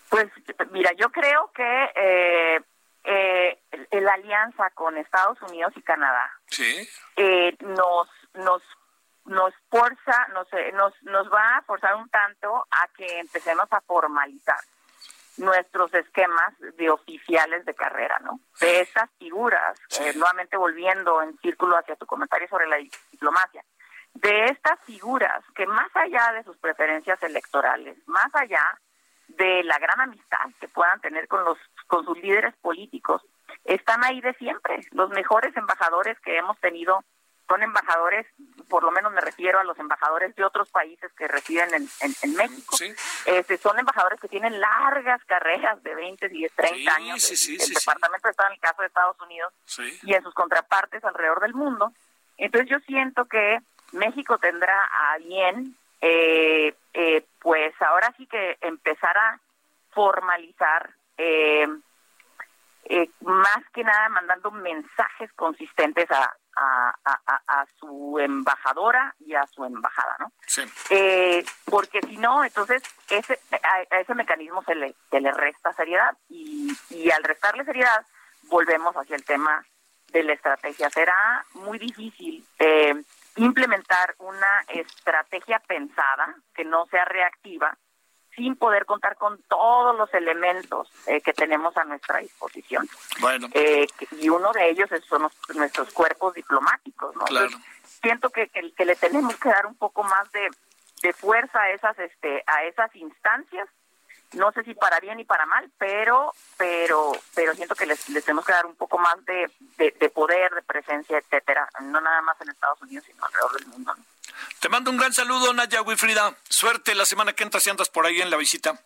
Pues mira, yo creo que eh, eh, la alianza con Estados Unidos y Canadá ¿Sí? eh, nos nos nos forza, nos, eh, nos, nos va a forzar un tanto a que empecemos a formalizar nuestros esquemas de oficiales de carrera, ¿no? De esas figuras, eh, nuevamente volviendo en círculo hacia tu comentario sobre la diplomacia, de estas figuras que más allá de sus preferencias electorales, más allá de la gran amistad que puedan tener con los con sus líderes políticos, están ahí de siempre, los mejores embajadores que hemos tenido son embajadores, por lo menos me refiero a los embajadores de otros países que residen en, en, México. Este, son embajadores que tienen largas carreras de 20, 10, 30 años. el departamento está en el caso de Estados Unidos y en sus contrapartes alrededor del mundo. Entonces yo siento que México tendrá a bien, eh, eh, pues ahora sí que empezar a formalizar eh, más que nada mandando mensajes consistentes a, a, su embajadora y a su embajada, ¿no? Sí. Eh, porque si no, entonces ese, a, ese mecanismo se le, se le resta seriedad y, y al restarle seriedad volvemos hacia el tema de la estrategia. Será muy difícil eh, implementar una estrategia pensada que no sea reactiva sin poder contar con todos los elementos eh, que tenemos a nuestra disposición. Bueno. Eh, y uno de ellos son nuestros cuerpos diplomáticos, ¿no? siento que, que, le tenemos que dar un poco más de, de fuerza a esas, este, a esas instancias no sé si para bien y para mal, pero pero pero siento que les, les tenemos que dar un poco más de, de, poder, de presencia, etcétera, no nada más en Estados Unidos, sino alrededor del mundo. Te mando un gran saludo, Naya Wilfrida. Suerte la semana que entra si andas por ahí en la visita.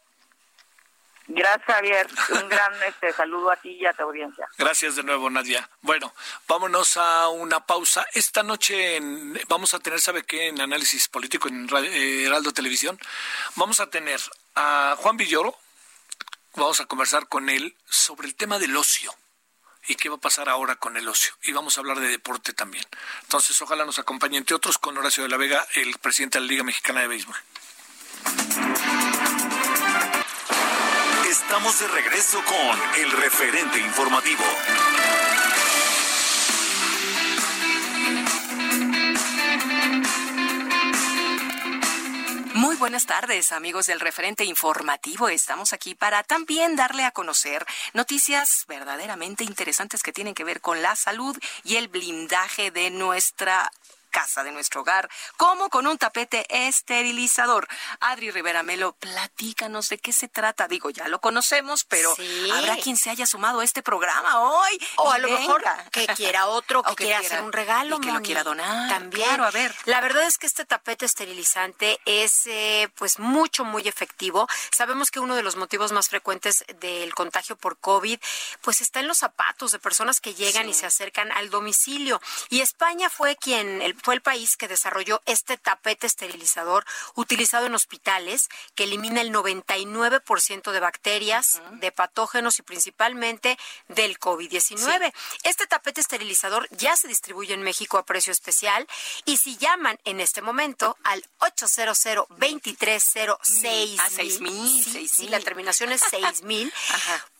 Gracias, Javier. Un gran este, saludo a ti y a tu audiencia. Gracias de nuevo, Nadia. Bueno, vámonos a una pausa. Esta noche vamos a tener, ¿sabe qué? En análisis político en eh, Heraldo Televisión, vamos a tener a Juan Villoro. Vamos a conversar con él sobre el tema del ocio y qué va a pasar ahora con el ocio. Y vamos a hablar de deporte también. Entonces, ojalá nos acompañe, entre otros, con Horacio de la Vega, el presidente de la Liga Mexicana de Béisbol. Estamos de regreso con el referente informativo. Buenas tardes, amigos del referente informativo. Estamos aquí para también darle a conocer noticias verdaderamente interesantes que tienen que ver con la salud y el blindaje de nuestra casa, de nuestro hogar, como con un tapete esterilizador. Adri Rivera Melo, platícanos de qué se trata. Digo, ya lo conocemos, pero habrá quien se haya sumado a este programa hoy. O a lo mejor que quiera otro, que, quiera, hacer un regalo. que lo quiera donar. También. Claro, a ver. La verdad es que este tapete esterilizante es eh, pues mucho, muy efectivo. Sabemos que uno de los motivos más frecuentes del contagio por COVID pues está en los zapatos de personas que llegan y se acercan al domicilio. Y España fue quien, el, fue el país que desarrolló este tapete esterilizador utilizado en hospitales que elimina el 99% de bacterias, de patógenos y principalmente del COVID-19. Este tapete esterilizador ya se distribuye en México a precio especial y si llaman en este momento al 800 2306 a 6000, sí, la terminación es 6000,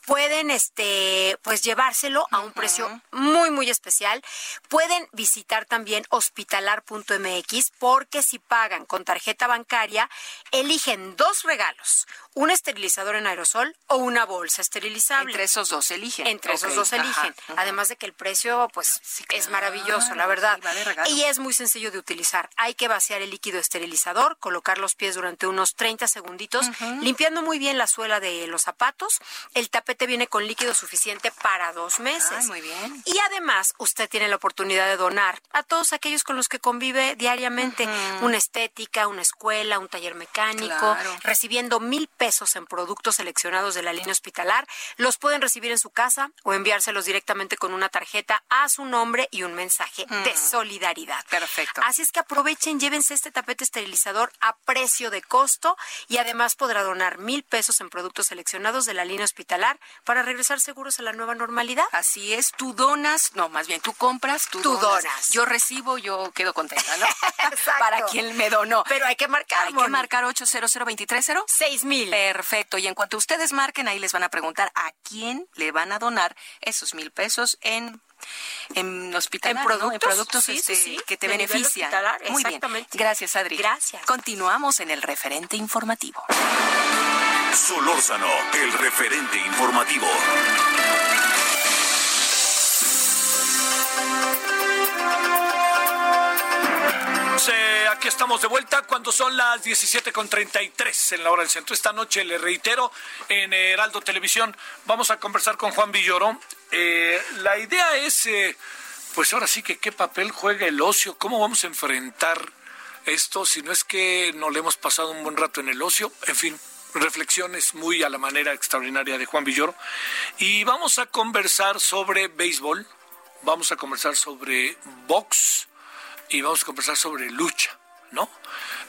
pueden este pues llevárselo a un precio muy muy especial. Pueden visitar también hospitalar.mx porque si pagan con tarjeta bancaria eligen dos regalos, un esterilizador en aerosol o una bolsa esterilizable. Entre esos dos eligen. Entre esos dos eligen. Además de que el precio pues es maravilloso, la verdad. y es muy sencillo de utilizar. Hay que vaciar el líquido esterilizador, colocar los pies durante unos 30 segunditos, limpiando muy bien la suela de los zapatos. El tapete viene con líquido suficiente para dos meses. muy bien. Y además, usted tiene la oportunidad de donar a todos aquellos con los que convive diariamente. Una estética, una escuela, un taller mecánico, recibiendo mil pesos en productos seleccionados de la línea hospitalar. Los pueden recibir en su casa o enviárselos directamente con una tarjeta a su nombre y un mensaje de solidaridad. Perfecto. Así es que aprovechen, llévense este tapete esterilizador a precio de costo y además podrá donar mil pesos en productos seleccionados de la línea hospitalar para regresar seguros a la nueva normalidad. Así es, tú donas, no, más bien tú compras, tú, donas. Yo recibo, yo quedo contenta, ¿no? para quien me donó. Pero hay que marcar. Hay que marcar 800 seis mil. Perfecto. Y en cuanto ustedes marquen, ahí les van a preguntar a quién le van a donar esos mil pesos en en hospital, en productos, este, que te benefician. Muy bien. Gracias, Adri. Gracias. Continuamos en el referente informativo. Solórzano, el referente informativo. aquí estamos de vuelta cuando son las 17.33 en la hora del centro. Esta noche, le reitero, en Heraldo Televisión vamos a conversar con Juan Villoro. Eh, la idea es, eh, pues ahora sí que qué papel juega el ocio, cómo vamos a enfrentar esto, si no es que no le hemos pasado un buen rato en el ocio, en fin, reflexiones muy a la manera extraordinaria de Juan Villoro. Y vamos a conversar sobre béisbol, vamos a conversar sobre box y vamos a conversar sobre lucha. ¿no?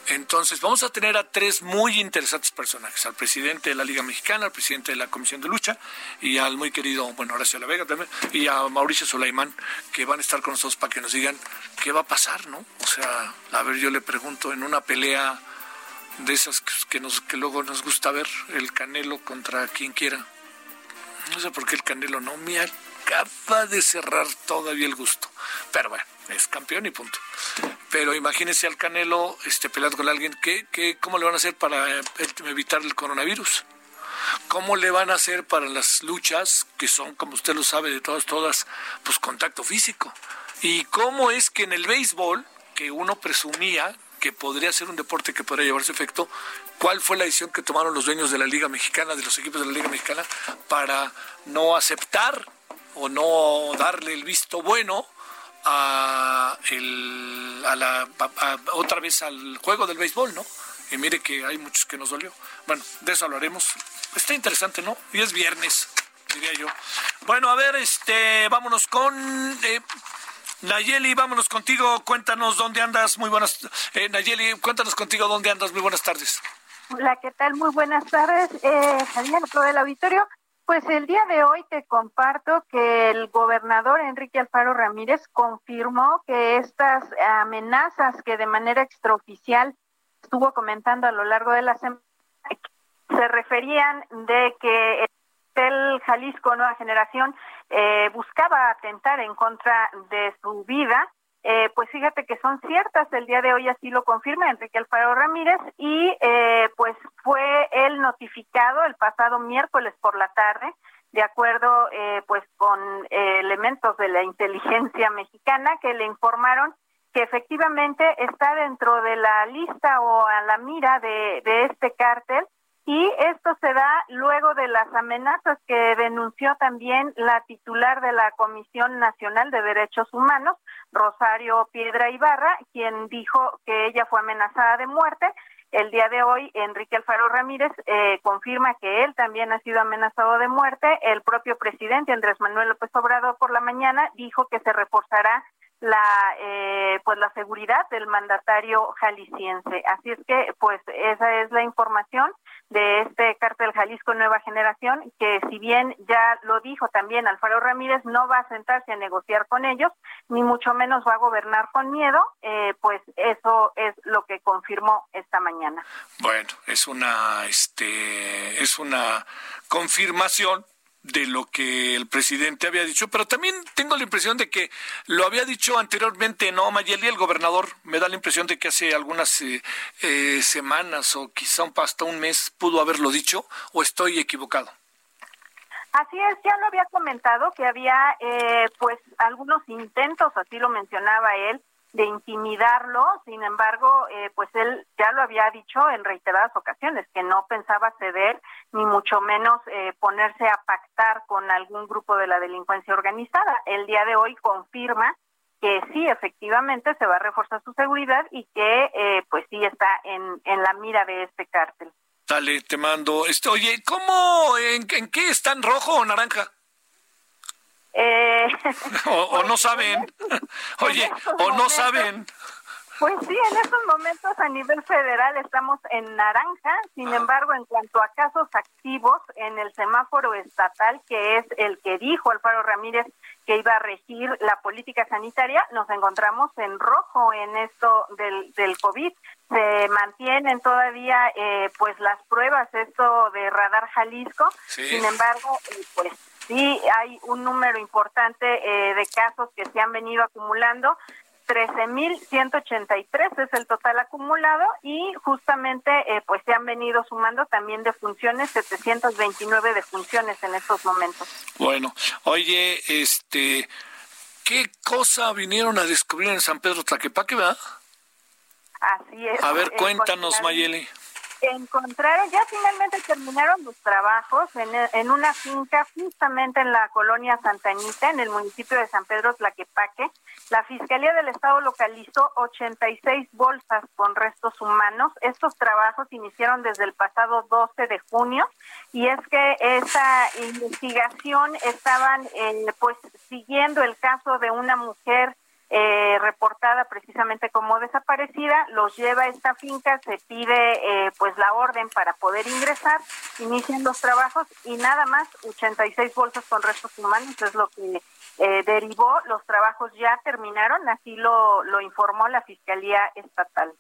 Entonces, vamos a tener a tres muy interesantes personajes, al presidente de la Liga Mexicana, al presidente de la Comisión de Lucha y al muy querido, bueno, Horacio La Vega también, y a Mauricio Sulaimán, que van a estar con nosotros para que nos digan qué va a pasar, ¿no? O sea, a ver, yo le pregunto, en una pelea de esas que, nos, que luego nos gusta ver, el Canelo contra quien quiera. No sé por qué el Canelo no me acaba de cerrar todavía el gusto, pero bueno es campeón y punto. Pero imagínense al Canelo este, peleando con alguien, ¿qué, qué, ¿cómo le van a hacer para eh, evitar el coronavirus? ¿Cómo le van a hacer para las luchas, que son, como usted lo sabe, de todas, todas, pues contacto físico? ¿Y cómo es que en el béisbol, que uno presumía que podría ser un deporte que podría llevarse efecto, cuál fue la decisión que tomaron los dueños de la Liga Mexicana, de los equipos de la Liga Mexicana, para no aceptar o no darle el visto bueno a, el, a la, otra vez al juego del béisbol, ¿no? Y mire que hay muchos que nos dolió. Bueno, de eso hablaremos. Está interesante, ¿no? Y es viernes, diría yo. Bueno, a ver, este, vámonos con eh, Nayeli, vámonos contigo. Cuéntanos dónde andas. Muy buenas, eh, Nayeli, cuéntanos contigo dónde andas. Muy buenas tardes. Hola, ¿qué tal? Muy buenas tardes. Eh, todo el auditorio. Pues el día de hoy te comparto que el gobernador Enrique Alfaro Ramírez confirmó que estas amenazas que de manera extraoficial estuvo comentando a lo largo de la semana se referían de que el Jalisco Nueva Generación eh, buscaba atentar en contra de su vida eh, pues fíjate que son ciertas. El día de hoy así lo confirma Enrique Alfaro Ramírez y eh, pues fue él notificado el pasado miércoles por la tarde, de acuerdo eh, pues con elementos de la inteligencia mexicana que le informaron que efectivamente está dentro de la lista o a la mira de, de este cártel y esto se da luego de las amenazas que denunció también la titular de la Comisión Nacional de Derechos Humanos, Rosario Piedra Ibarra, quien dijo que ella fue amenazada de muerte. El día de hoy, Enrique Alfaro Ramírez eh, confirma que él también ha sido amenazado de muerte. El propio presidente Andrés Manuel López Obrador por la mañana dijo que se reforzará la eh, pues la seguridad del mandatario jalisciense. Así es que pues esa es la información de este cártel Jalisco Nueva Generación, que si bien ya lo dijo también Alfaro Ramírez, no va a sentarse a negociar con ellos, ni mucho menos va a gobernar con miedo, eh, pues eso es lo que confirmó esta mañana. Bueno, es una, este, es una confirmación de lo que el presidente había dicho, pero también tengo la impresión de que lo había dicho anteriormente, no, Mayeli, el gobernador, me da la impresión de que hace algunas eh, eh, semanas o quizá un, hasta un mes pudo haberlo dicho, o estoy equivocado. Así es, ya lo había comentado que había eh, pues algunos intentos, así lo mencionaba él, de intimidarlo, sin embargo, eh, pues él ya lo había dicho en reiteradas ocasiones, que no pensaba ceder, ni mucho menos eh, ponerse a pactar con algún grupo de la delincuencia organizada. El día de hoy confirma que sí, efectivamente, se va a reforzar su seguridad y que eh, pues sí está en, en la mira de este cártel. Dale, te mando. Este, oye, ¿cómo, en, en qué están rojo o naranja? Eh, o, no saben. Oye, o no saben. Pues sí, en estos momentos a nivel federal estamos en naranja, sin ah. embargo, en cuanto a casos activos en el semáforo estatal, que es el que dijo Alfaro Ramírez que iba a regir la política sanitaria, nos encontramos en rojo en esto del, del COVID. Se mantienen todavía eh, pues las pruebas, esto de Radar Jalisco, sin embargo, eh, pues sí hay un número importante eh, de casos que se han venido acumulando. 13.183 es el total acumulado y justamente eh, pues se han venido sumando también de funciones 729 de funciones en estos momentos. Bueno, oye, este, ¿qué cosa vinieron a descubrir en San Pedro Tlaquepaque, verdad? Así es. A ver, cuéntanos, Mayeli encontraron, ya finalmente terminaron los trabajos en, en, una finca justamente en la colonia Santa Anita, en el municipio de San Pedro Tlaquepaque. La Fiscalía del Estado localizó 86 bolsas con restos humanos. Estos trabajos iniciaron desde el pasado 12 de junio y es que esa investigación estaban eh, pues siguiendo el caso de una mujer eh, reportada precisamente como desaparecida, los lleva a esta finca, se pide eh, pues la orden para poder ingresar, inician los trabajos y nada más 86 bolsas con restos humanos es lo que eh, derivó, los trabajos ya terminaron, así lo, lo informó la Fiscalía Estatal.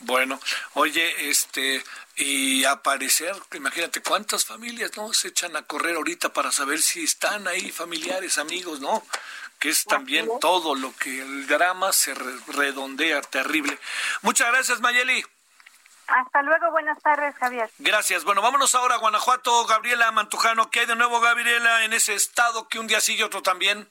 Bueno, oye, este, y aparecer, imagínate cuántas familias, ¿no? Se echan a correr ahorita para saber si están ahí familiares, amigos, ¿no? Que es también todo lo que el drama se redondea terrible. Muchas gracias, Mayeli. Hasta luego, buenas tardes, Javier. Gracias. Bueno, vámonos ahora a Guanajuato. Gabriela Mantujano, ¿qué hay de nuevo, Gabriela, en ese estado que un día sí y otro también?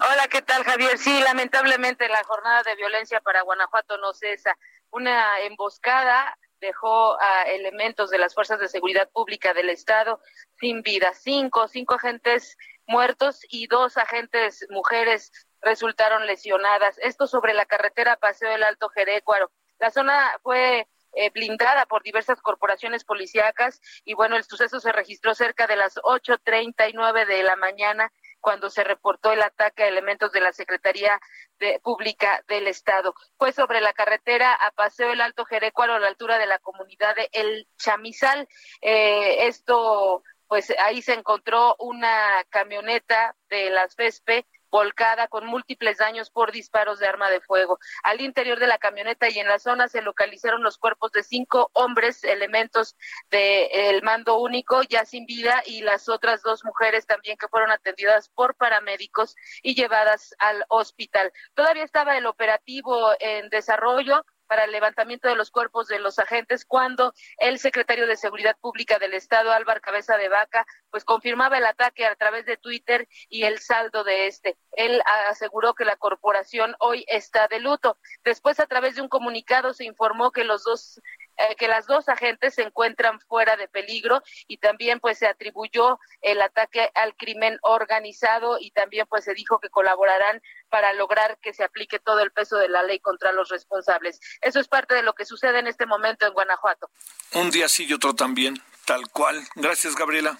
Hola, ¿qué tal, Javier? Sí, lamentablemente la jornada de violencia para Guanajuato no cesa una emboscada dejó a elementos de las fuerzas de seguridad pública del estado sin vida. Cinco, cinco agentes muertos y dos agentes mujeres resultaron lesionadas. Esto sobre la carretera Paseo del Alto Jerécuaro. La zona fue eh, blindada por diversas corporaciones policíacas y bueno, el suceso se registró cerca de las ocho treinta y nueve de la mañana cuando se reportó el ataque a elementos de la Secretaría de, Pública del Estado. Fue sobre la carretera a Paseo el Alto Jerecuaro a la altura de la comunidad de El Chamizal. Eh, esto, pues ahí se encontró una camioneta de las FESPE volcada con múltiples daños por disparos de arma de fuego. Al interior de la camioneta y en la zona se localizaron los cuerpos de cinco hombres, elementos del mando único, ya sin vida, y las otras dos mujeres también que fueron atendidas por paramédicos y llevadas al hospital. Todavía estaba el operativo en desarrollo para el levantamiento de los cuerpos de los agentes cuando el secretario de Seguridad Pública del Estado, Álvaro Cabeza de Vaca, pues confirmaba el ataque a través de Twitter y el saldo de este. Él aseguró que la corporación hoy está de luto. Después, a través de un comunicado, se informó que los dos eh, que las dos agentes se encuentran fuera de peligro y también pues se atribuyó el ataque al crimen organizado y también pues se dijo que colaborarán para lograr que se aplique todo el peso de la ley contra los responsables. Eso es parte de lo que sucede en este momento en Guanajuato. Un día sí y otro también, tal cual. Gracias, Gabriela.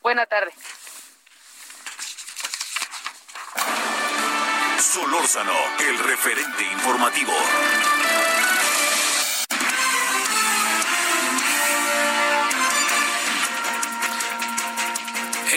Buena tarde. Solórzano, el referente informativo.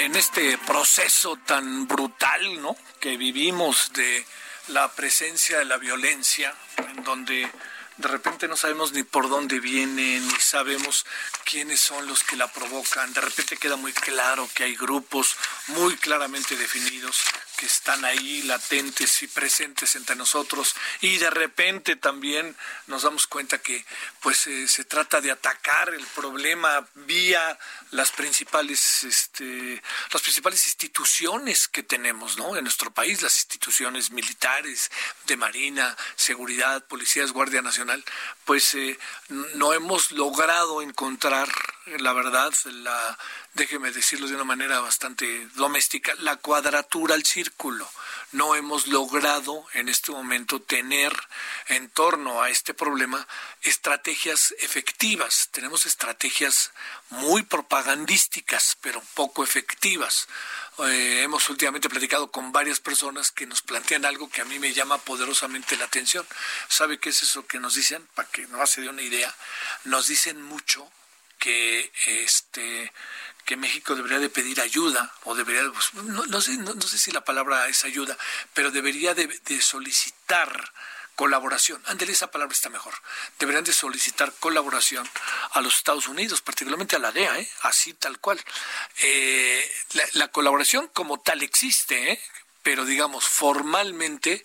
En este proceso tan brutal, ¿no? Que vivimos de la presencia de la violencia, en donde de repente no sabemos ni por dónde viene, ni sabemos quiénes son los que la provocan. De repente queda muy claro que hay grupos muy claramente definidos que están ahí latentes y presentes entre nosotros y de repente también nos damos cuenta que pues eh, se trata de atacar el problema vía las principales este, las principales instituciones que tenemos ¿no? en nuestro país las instituciones militares de marina seguridad policías guardia nacional pues eh, no hemos logrado encontrar la verdad la déjeme decirlo de una manera bastante doméstica, la cuadratura al círculo. No hemos logrado en este momento tener en torno a este problema estrategias efectivas. Tenemos estrategias muy propagandísticas, pero poco efectivas. Eh, hemos últimamente platicado con varias personas que nos plantean algo que a mí me llama poderosamente la atención. ¿Sabe qué es eso que nos dicen? Para que no se dé una idea, nos dicen mucho que este que México debería de pedir ayuda o debería, pues, no, sé, no, sé si la palabra es ayuda, pero debería de, solicitar colaboración. Ándale, esa palabra está mejor. Deberían de solicitar colaboración a los Estados Unidos, particularmente a la DEA, ¿eh? así tal cual. Eh, la, la, colaboración como tal existe, ¿eh? Pero digamos formalmente,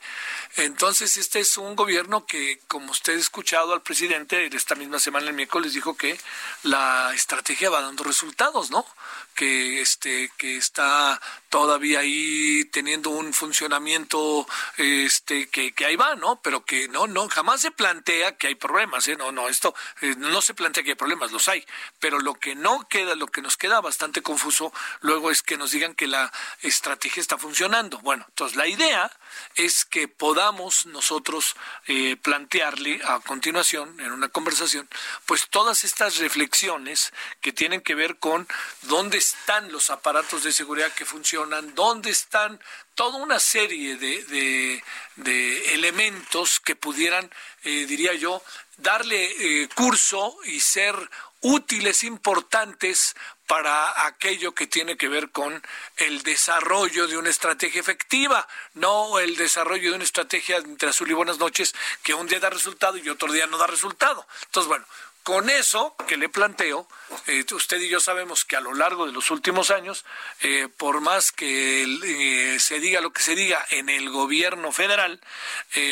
entonces este es un gobierno que, como usted ha escuchado al presidente esta misma semana el miércoles dijo que la estrategia va dando resultados, ¿no? Que este que está todavía ahí teniendo un funcionamiento este que, que ahí va, ¿no? Pero que no no jamás se plantea que hay problemas, ¿eh? No, no, esto eh, no se plantea que hay problemas, los hay, pero lo que no queda, lo que nos queda bastante confuso luego es que nos digan que la estrategia está funcionando. Bueno, entonces la idea es que podamos nosotros eh, plantearle a continuación, en una conversación, pues todas estas reflexiones que tienen que ver con dónde están los aparatos de seguridad que funcionan, dónde están toda una serie de, de, elementos que pudieran, eh, diría yo, darle eh, curso y ser útiles, importantes para aquello que tiene que ver con el desarrollo de una estrategia efectiva, no el desarrollo de una estrategia entre azul y buenas noches que un día da resultado y otro día no da resultado. Entonces, bueno, con eso que le planteo, eh, usted y yo sabemos que a lo largo de los últimos años, eh, por más que eh, se diga lo que se diga en el gobierno federal,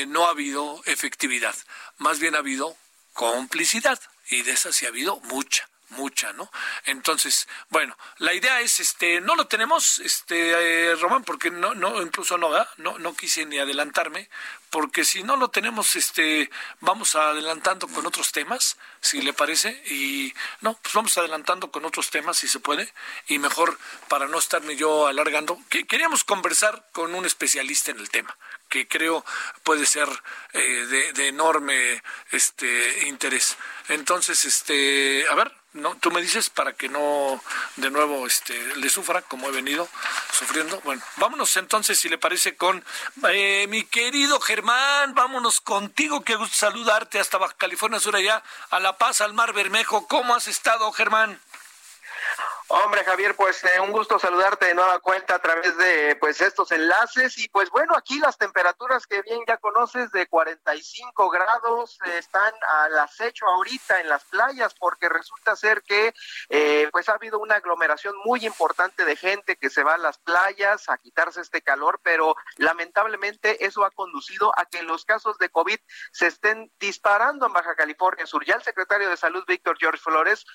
no ha habido efectividad, más bien ha habido complicidad y de esa sí ha habido mucha mucha, ¿no? Entonces, bueno, la idea es, este, no lo tenemos, este, Román, porque no, no, incluso no. No, no quise ni adelantarme, porque si no lo tenemos, este, vamos adelantando con otros temas, si le parece, y no, pues vamos adelantando con otros temas, si se puede, y mejor para no estarme yo alargando, que queríamos conversar con un especialista en el tema, que creo puede ser eh, de, de, enorme este interés. Entonces, este, a ver, no, tú me dices para que no de nuevo este le sufra como he venido sufriendo. Bueno, vámonos entonces si le parece con eh, mi querido Germán, vámonos contigo, que gusto saludarte hasta Baja California Sur allá a La Paz, al Mar Bermejo. ¿Cómo has estado, Germán? Hombre, Javier, pues eh, un gusto saludarte de nueva cuenta a través de pues estos enlaces y pues bueno, aquí las temperaturas que bien ya conoces de 45 grados eh, están al acecho ahorita en las playas porque resulta ser que eh, pues ha habido una aglomeración muy importante de gente que se va a las playas a quitarse este calor, pero lamentablemente eso ha conducido a que los casos de COVID se estén disparando en Baja California Sur. Ya el secretario de Salud, Víctor George Flores,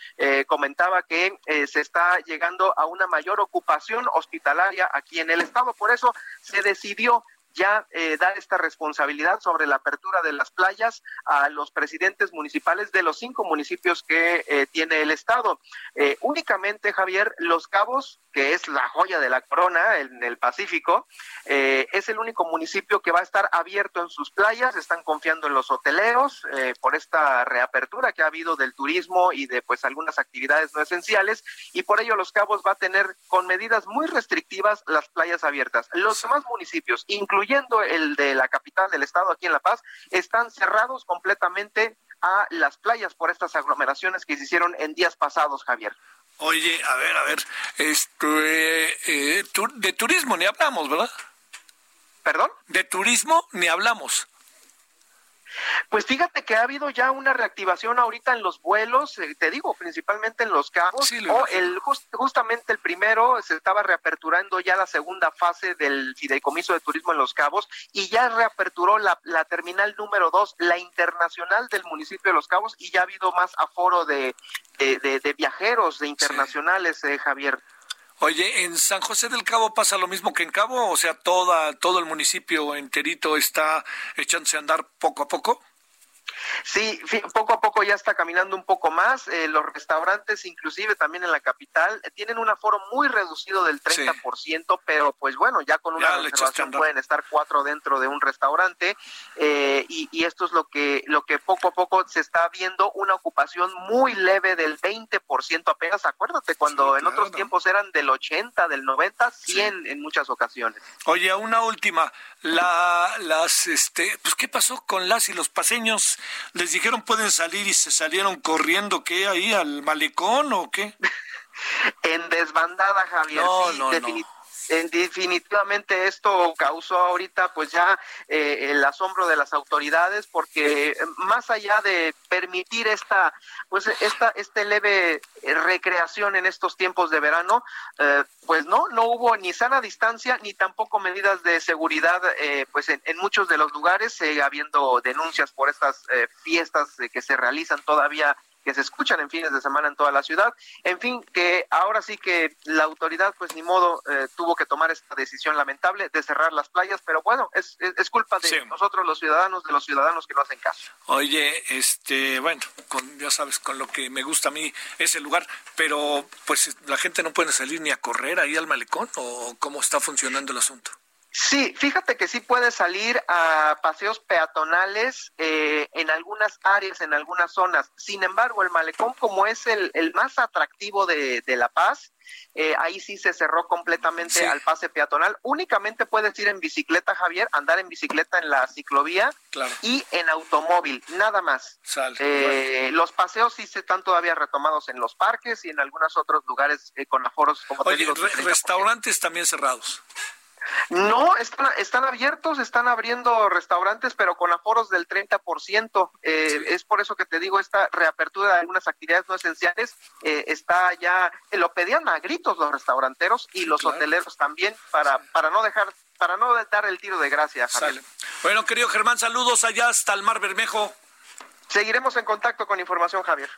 comentaba que se está llegando a una mayor ocupación hospitalaria aquí en el estado. Por eso se decidió ya eh, dar esta responsabilidad sobre la apertura de las playas a los presidentes municipales de los cinco municipios que eh, tiene el estado. Eh, únicamente, Javier, Los Cabos, que es la joya de la corona en el Pacífico, es el único municipio que va a estar abierto en sus playas. Están confiando en los hoteleros por esta reapertura que ha habido del turismo y de pues algunas actividades no esenciales y por ello Los Cabos va a tener con medidas muy restrictivas las playas abiertas. Los demás municipios, incluyendo incluyendo el de la capital del estado aquí en La Paz, están cerrados completamente a las playas por estas aglomeraciones que se hicieron en días pasados, Javier. Oye, a ver, a ver, esto, eh, eh, de turismo ni hablamos, ¿verdad? ¿Perdón? De turismo ni hablamos. Pues fíjate que ha habido ya una reactivación ahorita en los vuelos, eh, te digo, principalmente en los cabos, o el justamente el primero se estaba reaperturando ya la segunda fase del fideicomiso de turismo en los cabos y ya reaperturó la, terminal número dos, la internacional del municipio de los cabos y ya ha habido más aforo de, de, viajeros, de internacionales, eh, Javier. Oye, ¿en San José del Cabo pasa lo mismo que en Cabo? O sea, toda, todo el municipio enterito está echándose a andar poco a poco. Sí, poco a poco ya está caminando un poco más. Eh, los restaurantes, inclusive también en la capital, eh, tienen un aforo muy reducido del 30%, pero pues bueno, ya con una reservación pueden estar cuatro dentro de un restaurante eh, y, esto es lo que lo que poco a poco se está viendo una ocupación muy leve del 20% apenas. Acuérdate cuando en otros tiempos eran del 80, del 90, 100 en muchas ocasiones. Oye, una última, la las este, pues qué pasó con las y los paseños les dijeron pueden salir y se salieron corriendo, ¿qué? ¿Ahí al malecón o qué? en desbandada, Javier. No, no, no definitivamente esto causó ahorita pues ya eh, el asombro de las autoridades porque más allá de permitir esta pues esta este leve recreación en estos tiempos de verano eh, pues no no hubo ni sana distancia ni tampoco medidas de seguridad eh, pues en, en, muchos de los lugares habiendo denuncias por estas fiestas que se realizan todavía que se escuchan en fines de semana en toda la ciudad. En fin, que ahora sí que la autoridad, pues ni modo, eh, tuvo que tomar esta decisión lamentable de cerrar las playas, pero bueno, es, es, culpa de nosotros los ciudadanos, de los ciudadanos que no hacen caso. Oye, este, bueno, con, ya sabes, con lo que me gusta a mí ese lugar, pero pues la gente no puede salir ni a correr ahí al malecón o cómo está funcionando el asunto. Sí, fíjate que sí puede salir a paseos peatonales eh, en algunas áreas, en algunas zonas. Sin embargo, el malecón, como es el, el más atractivo de, de La Paz, eh, ahí sí se cerró completamente al pase peatonal. Únicamente puedes ir en bicicleta, Javier, andar en bicicleta en la ciclovía y en automóvil, nada más. Eh, los paseos sí se están todavía retomados en los parques y en algunos otros lugares con aforos, como te digo. restaurantes también cerrados. No, están, están abiertos, están abriendo restaurantes, pero con aforos del 30%. Eh, Es por eso que te digo, esta reapertura de algunas actividades no esenciales eh, está ya, eh, lo pedían a gritos los restauranteros y los hoteleros también para, para no dejar para no dar el tiro de gracia. Bueno, querido Germán, saludos allá hasta el Mar Bermejo. Seguiremos en contacto con información, Javier.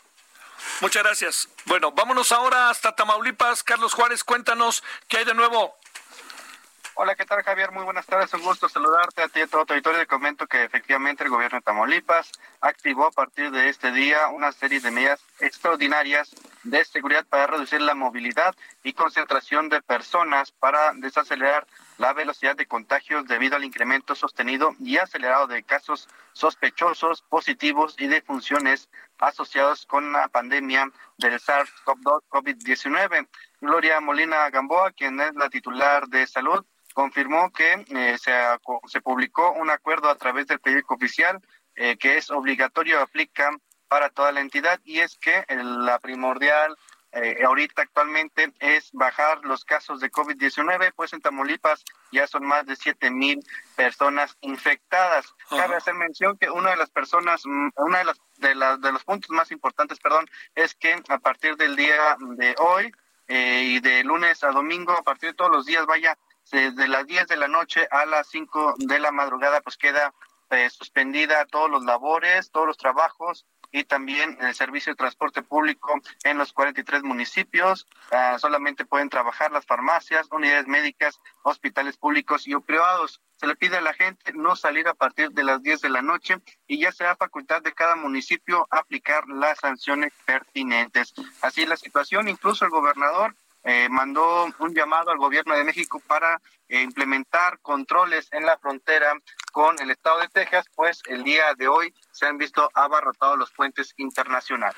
Muchas gracias. Bueno, vámonos ahora hasta Tamaulipas. Carlos Juárez, cuéntanos qué hay de nuevo. Hola, ¿qué tal Javier? Muy buenas tardes, un gusto saludarte a ti y a todo tu auditorio. Te comento que efectivamente el gobierno de Tamaulipas activó a partir de este día una serie de medidas extraordinarias de seguridad para reducir la movilidad y concentración de personas para desacelerar la velocidad de contagios debido al incremento sostenido y acelerado de casos sospechosos, positivos y de funciones asociados con la pandemia del SARS-CoV-2 COVID-19. Gloria Molina Gamboa, quien es la titular de salud, confirmó que eh, se, se, publicó un acuerdo a través del periódico oficial eh, que es obligatorio, aplica para toda la entidad y es que la primordial eh, ahorita actualmente es bajar los casos de COVID-19, pues en Tamaulipas ya son más de 7 mil personas infectadas. Cabe hacer mención que una de las personas, mm, una de las de, de los puntos más importantes, perdón, es que a partir del día de hoy y de lunes a domingo, a partir de todos los días, vaya desde las 10 de la noche a las 5 de la madrugada, pues queda eh, suspendida todos los labores, todos los trabajos y también el servicio de transporte público en los 43 municipios. Ah, solamente pueden trabajar las farmacias, unidades médicas, hospitales públicos y privados. Se le pide a la gente no salir a partir de las 10 de la noche y ya será facultad de cada municipio aplicar las sanciones pertinentes. Así es la situación, incluso el gobernador eh, mandó un llamado al gobierno de México para implementar controles en la frontera con el estado de Texas, pues el día de hoy se han visto abarrotados los puentes internacionales.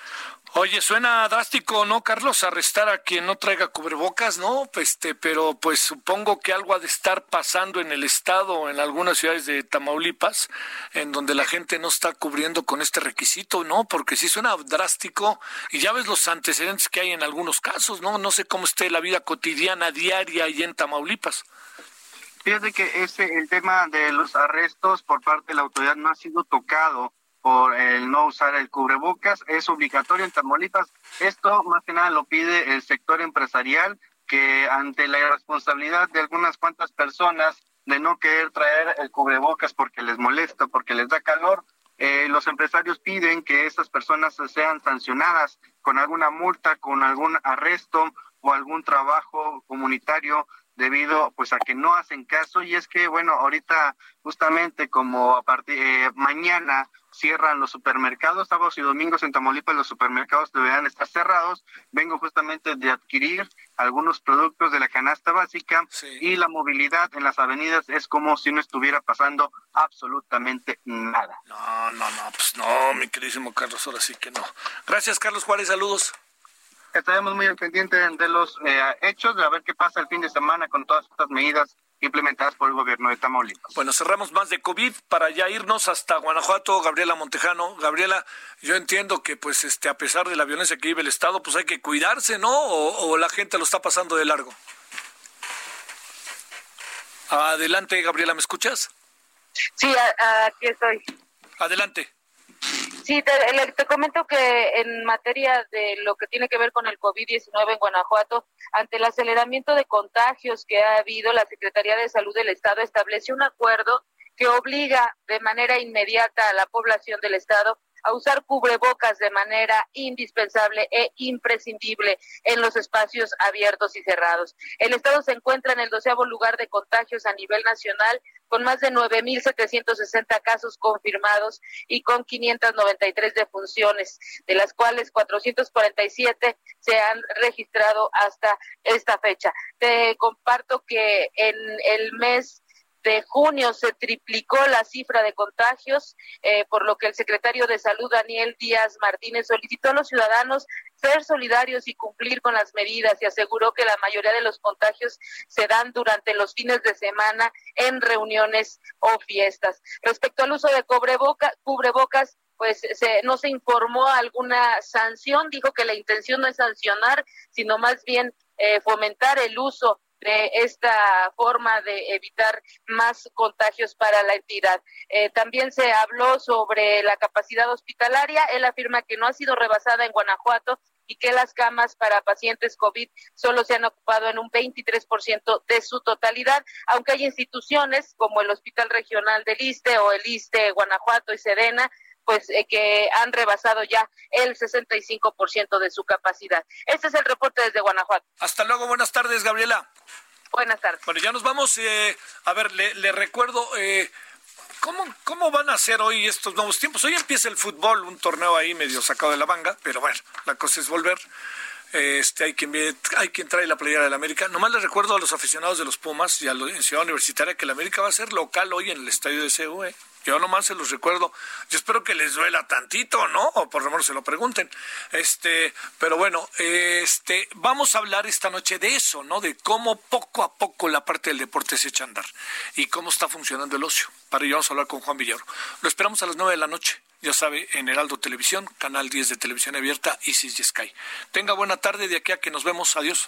Oye, suena drástico, ¿no, Carlos? Arrestar a quien no traiga cubrebocas, ¿no? Este, pero pues supongo que algo ha de estar pasando en el estado, en algunas ciudades de Tamaulipas, en donde la gente no está cubriendo con este requisito, ¿no? Porque sí suena drástico y ya ves los antecedentes que hay en algunos casos, ¿no? No sé cómo esté la vida cotidiana, diaria ahí en Tamaulipas. Fíjate que ese, el tema de los arrestos por parte de la autoridad no ha sido tocado por el no usar el cubrebocas, es obligatorio en Tamaulipas. Esto más que nada lo pide el sector empresarial, que ante la irresponsabilidad de algunas cuantas personas de no querer traer el cubrebocas porque les molesta, porque les da calor, eh, los empresarios piden que esas personas sean sancionadas con alguna multa, con algún arresto o algún trabajo comunitario debido pues a que no hacen caso. Y es que bueno ahorita justamente como a partir eh, mañana cierran los supermercados sábados y domingos en Tamaulipas los supermercados deberán estar cerrados. Vengo justamente de adquirir algunos productos de la canasta básica y la movilidad en las avenidas es como si no estuviera pasando absolutamente nada. No no no pues no mi queridísimo Carlos ahora sí que no. Gracias Carlos Juárez saludos estaremos muy al pendiente de los eh, hechos, de a ver qué pasa el fin de semana con todas estas medidas implementadas por el gobierno de Tamaulipas. Bueno, cerramos más de COVID para ya irnos hasta Guanajuato, Gabriela Montejano. Gabriela, yo entiendo que pues este a pesar de la violencia que vive el Estado, pues hay que cuidarse, ¿no? O, la gente lo está pasando de largo. Adelante, Gabriela, ¿me escuchas? Sí, aquí estoy. Adelante. Sí, te, comento que en materia de lo que tiene que ver con el COVID-19 en Guanajuato, ante el aceleramiento de contagios que ha habido, la Secretaría de Salud del Estado estableció un acuerdo que obliga de manera inmediata a la población del Estado a usar cubrebocas de manera indispensable e imprescindible en los espacios abiertos y cerrados. El Estado se encuentra en el doceavo lugar de contagios a nivel nacional, con más de 9.760 casos confirmados y con 593 defunciones, de las cuales 447 se han registrado hasta esta fecha. Te comparto que en el mes de junio se triplicó la cifra de contagios, eh, por lo que el secretario de Salud, Daniel Díaz Martínez, solicitó a los ciudadanos ser solidarios y cumplir con las medidas y aseguró que la mayoría de los contagios se dan durante los fines de semana en reuniones o fiestas. Respecto al uso de cubrebocas, pues se, no se informó alguna sanción, dijo que la intención no es sancionar, sino más bien eh, fomentar el uso de esta forma de evitar más contagios para la entidad. Eh, también se habló sobre la capacidad hospitalaria. Él afirma que no ha sido rebasada en Guanajuato y que las camas para pacientes COVID solo se han ocupado en un 23% de su totalidad, aunque hay instituciones como el Hospital Regional del ISTE o el ISTE Guanajuato y Sedena pues eh, que han rebasado ya el 65% de su capacidad. Este es el reporte desde Guanajuato. Hasta luego, buenas tardes, Gabriela. Buenas tardes. Bueno, ya nos vamos. Eh, a ver, le, recuerdo, eh, ¿cómo, ¿cómo van a ser hoy estos nuevos tiempos? Hoy empieza el fútbol, un torneo ahí medio sacado de la manga, pero bueno, la cosa es volver. Este, hay quien hay quien trae la playera del América. Nomás les recuerdo a los aficionados de los Pumas y a los, en Ciudad Universitaria que el América va a ser local hoy en el estadio de CUE. Yo nomás se los recuerdo. Yo espero que les duela tantito, ¿no? O por lo menos se lo pregunten. Este, pero bueno, este, vamos a hablar esta noche de eso, ¿no? De cómo poco a poco la parte del deporte se echa a andar y cómo está funcionando el ocio. Para ello vamos a hablar con Juan Villoro. Lo esperamos a las nueve de la noche. Ya sabe, en Heraldo Televisión, Canal 10 de Televisión Abierta, Isis y Sky. Tenga buena tarde de aquí a que nos vemos. Adiós.